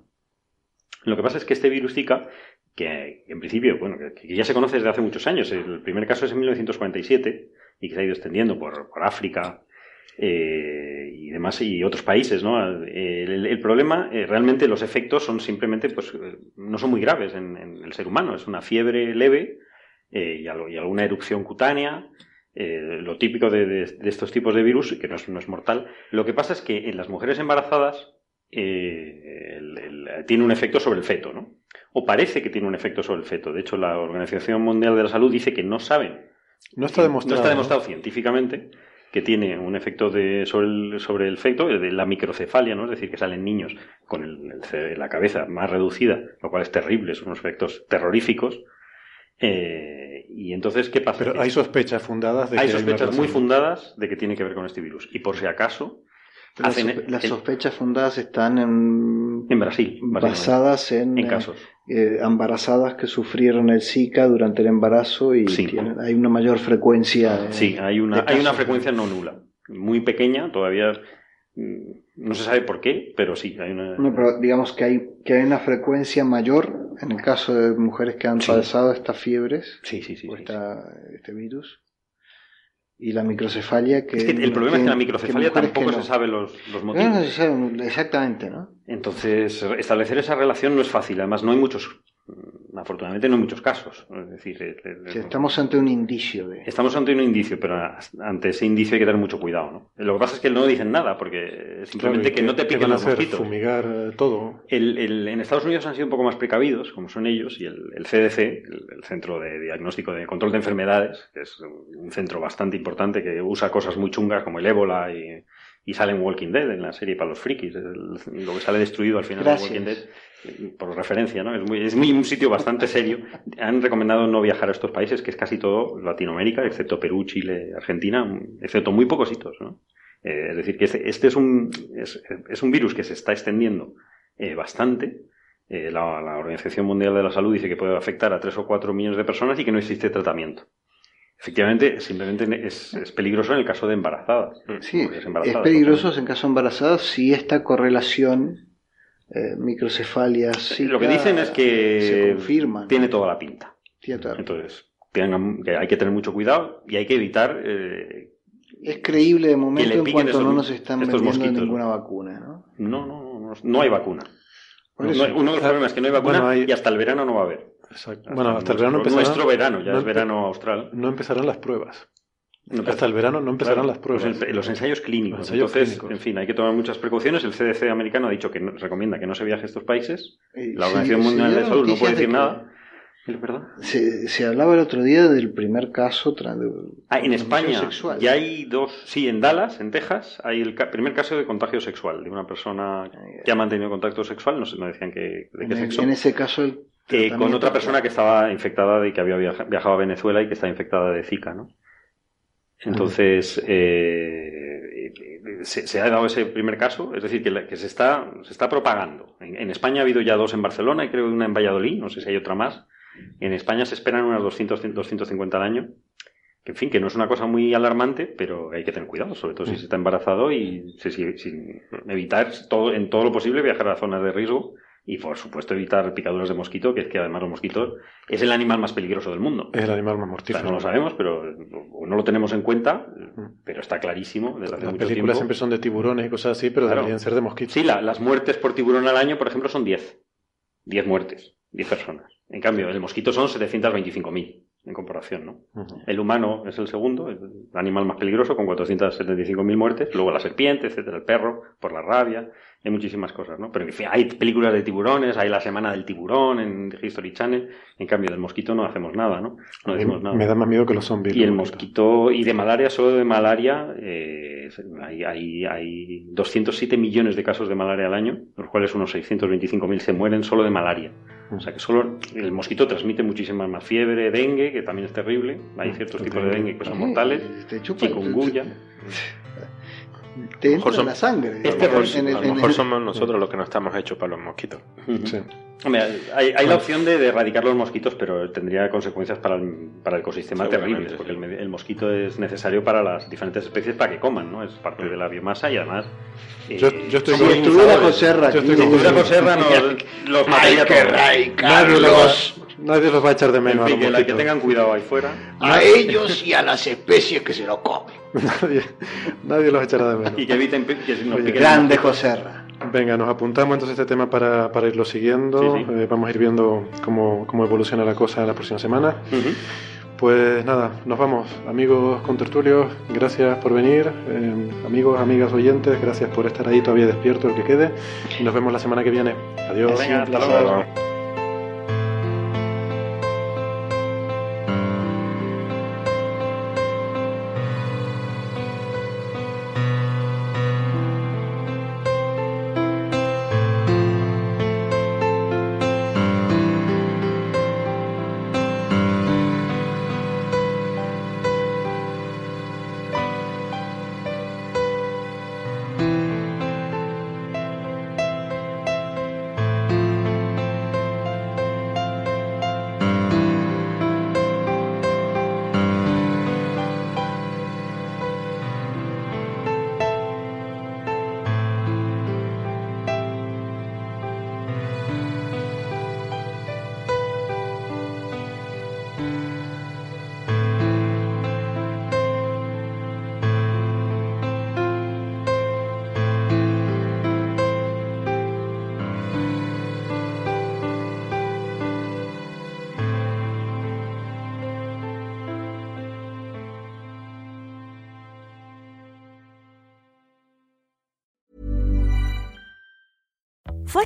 Lo que pasa es que este virus Zika, que en principio, bueno, que, ya se conoce desde hace muchos años, el primer caso es en 1947 y que se ha ido extendiendo por, por África eh, y demás y otros países, ¿no? El, problema, eh, realmente los efectos son simplemente, pues, no son muy graves en, en el ser humano. Es una fiebre leve y alguna erupción cutánea, eh, lo típico de, de- de estos tipos de virus, que no es, no es mortal. Lo que pasa es que en las mujeres embarazadas eh, el- el- tiene un efecto sobre el feto, ¿no? O parece que tiene un efecto sobre el feto. De hecho, la Organización Mundial de la Salud dice que no saben No está demostrado. no está ¿no? demostrado científicamente que tiene un efecto de, sobre, el, sobre el feto, de la microcefalia, ¿no? Es decir, que salen niños con el- la cabeza más reducida, lo cual es terrible, son unos efectos terroríficos. Eh, y entonces, ¿qué pasa? Pero hay sospechas fundadas de hay que sospechas muy relación. fundadas de que tiene que ver con este virus. Y por si acaso, Las, hacen sospe- las el- sospechas fundadas están en, en Brasil, basadas en, en eh, casos. eh, embarazadas que sufrieron el Zika durante el embarazo y Sí. tienen- hay una mayor frecuencia. de- Sí, hay una, de hay una frecuencia no nula, muy pequeña, todavía mm, no se sabe por qué, pero sí, hay una... No, pero digamos que hay, que hay una frecuencia mayor en el caso de mujeres que han Sí. pasado estas fiebres Sí, sí, sí. o sí, esta- este virus. Y la microcefalia que... Es que el problema es que la microcefalia que tampoco no- se sabe los, los No, motivos. no se sabe exactamente, ¿no? Entonces, establecer esa relación no es fácil. Además, no hay muchos, afortunadamente, no hay muchos casos. Es decir, eh, eh, estamos ante un indicio de... estamos ante un indicio, pero ante ese indicio hay que tener mucho cuidado. ¿no? Lo que pasa es que no dicen nada, porque simplemente Claro, ¿y que qué- no te piquen los mosquitos. Fumigar eh, todo. El- el- en Estados Unidos han sido un poco más precavidos, como son ellos, y el, el CDC, el, el Centro de Diagnóstico de Control de Enfermedades, que es un centro bastante importante que usa cosas muy chungas como el ébola y, y sale en Walking Dead, en la serie para los frikis, el- lo que sale destruido al final de Walking Dead, eh, por referencia, ¿no? Es, muy, es muy un sitio bastante serio. Han recomendado no viajar a estos países, que es casi todo Latinoamérica, excepto Perú, Chile, Argentina, excepto muy pocos hitos, ¿no? Eh, es decir, que este, este es, un, es, es un virus que se está extendiendo eh, bastante. Eh, la, la Organización Mundial de la Salud dice que puede afectar a 3 o 4 millones de personas y que no existe tratamiento. Efectivamente, simplemente es, es peligroso en el caso de embarazadas. Sí, es peligroso en caso embarazadas si esta correlación eh, microcefalia Zika Lo que dicen es se que confirma. ¿no? tiene toda la pinta. Tiene toda la- Entonces, tengan- que hay que tener mucho cuidado y hay que evitar eh, Es creíble de momento en cuanto no nos están vendiendo mosquitos. ninguna vacuna, ¿no? No, no, no, no, no hay vacuna. No uno de los problemas es que no hay vacuna Bueno, hay- y hasta el verano no va a haber. Exacto. Bueno, hasta el verano nuestro, empezarán. nuestro verano, ya no es verano austral. No empezarán las pruebas. No, Hasta el verano no empezarán Claro, las pruebas. Los, en- los ensayos clínicos. Los ensayos Entonces, clínicos. en fin, hay que tomar muchas precauciones. El CDC americano ha dicho que no- recomienda que no se viaje a estos países. Y La Organización sí, Mundial de la Salud no puede de decir que- nada. Se, se, hablaba el otro día del primer caso de, ah, en España sexual. ya hay dos sí en Dallas en Texas hay el primer caso de contagio sexual de una persona que ha mantenido contacto sexual no, no decían que, de qué sexo en ese caso el con otra persona que estaba infectada y que había viajado a Venezuela y que está infectada de Zika no entonces eh, se, ha dado ese primer caso, es decir, que, que se, está, se está propagando. En, en, España ha habido ya dos en Barcelona y creo que una en Valladolid, no sé si hay otra más, en España se esperan unas 200, 250 al año. Que, en fin, que no es una cosa muy alarmante, pero hay que tener cuidado, sobre todo si se está embarazado y sin evitar todo, en todo lo posible viajar a zonas de riesgo y por supuesto evitar picaduras de mosquito, que es que además los mosquitos es el animal más peligroso del mundo. Es el animal más mortífero. no lo sabemos, pero no lo tenemos en cuenta, pero está clarísimo desde hace Las películas siempre son de tiburones y cosas así, pero deberían ser de mosquitos. Sí, las muertes por tiburón al año, por ejemplo, son 10. 10 muertes, 10 personas. En cambio, el mosquito son 725.000 en comparación, ¿no? El humano es el segundo, el animal más peligroso, con 475.000 muertes. Luego la serpiente, etcétera, el perro, por la rabia. Hay muchísimas cosas, ¿no? Pero en fin, hay películas de tiburones, hay la semana del tiburón en History Channel. En cambio, del mosquito no hacemos nada, ¿no? No decimos nada. Me da más miedo que los zombies. Y el mosquito, y de malaria, solo de malaria, eh, hay, hay, hay 207 millones de casos de malaria al año, de los cuales unos 625.000 se mueren solo de malaria. O sea que solo el mosquito transmite muchísima más fiebre, dengue, que también es terrible. Hay mm, ciertos tipos de dengue que son mortales. Chikungunya. Te entra la sangre. a lo mejor somos nosotros los que no estamos hechos para los mosquitos. Sí. hay, la opción de, erradicar los mosquitos, pero tendría consecuencias para el, para el ecosistema terribles, porque el, mosquito es necesario para las diferentes especies para que coman, ¿no? Es parte de la biomasa y además... Eh, yo, yo, estoy si estuviera Joserra aquí, si estuviera Joserra los mataría todos. Nadie los va a echar de menos. En fin, que, que, tengan cuidado ahí fuera. A ellos y a las especies que se lo comen. nadie, nadie los echará de menos. Y que eviten que nos Oye, Grande Joserra. Venga, nos apuntamos entonces este tema para, para irlo siguiendo. Eh, vamos a ir viendo cómo, cómo, evoluciona la cosa en la próxima semana. Pues nada, nos vamos. Amigos contertulios, gracias por venir. Eh, amigos, amigas oyentes, gracias por estar ahí todavía despierto el que quede. Y nos vemos la semana que viene. Adiós. Venga, hasta luego.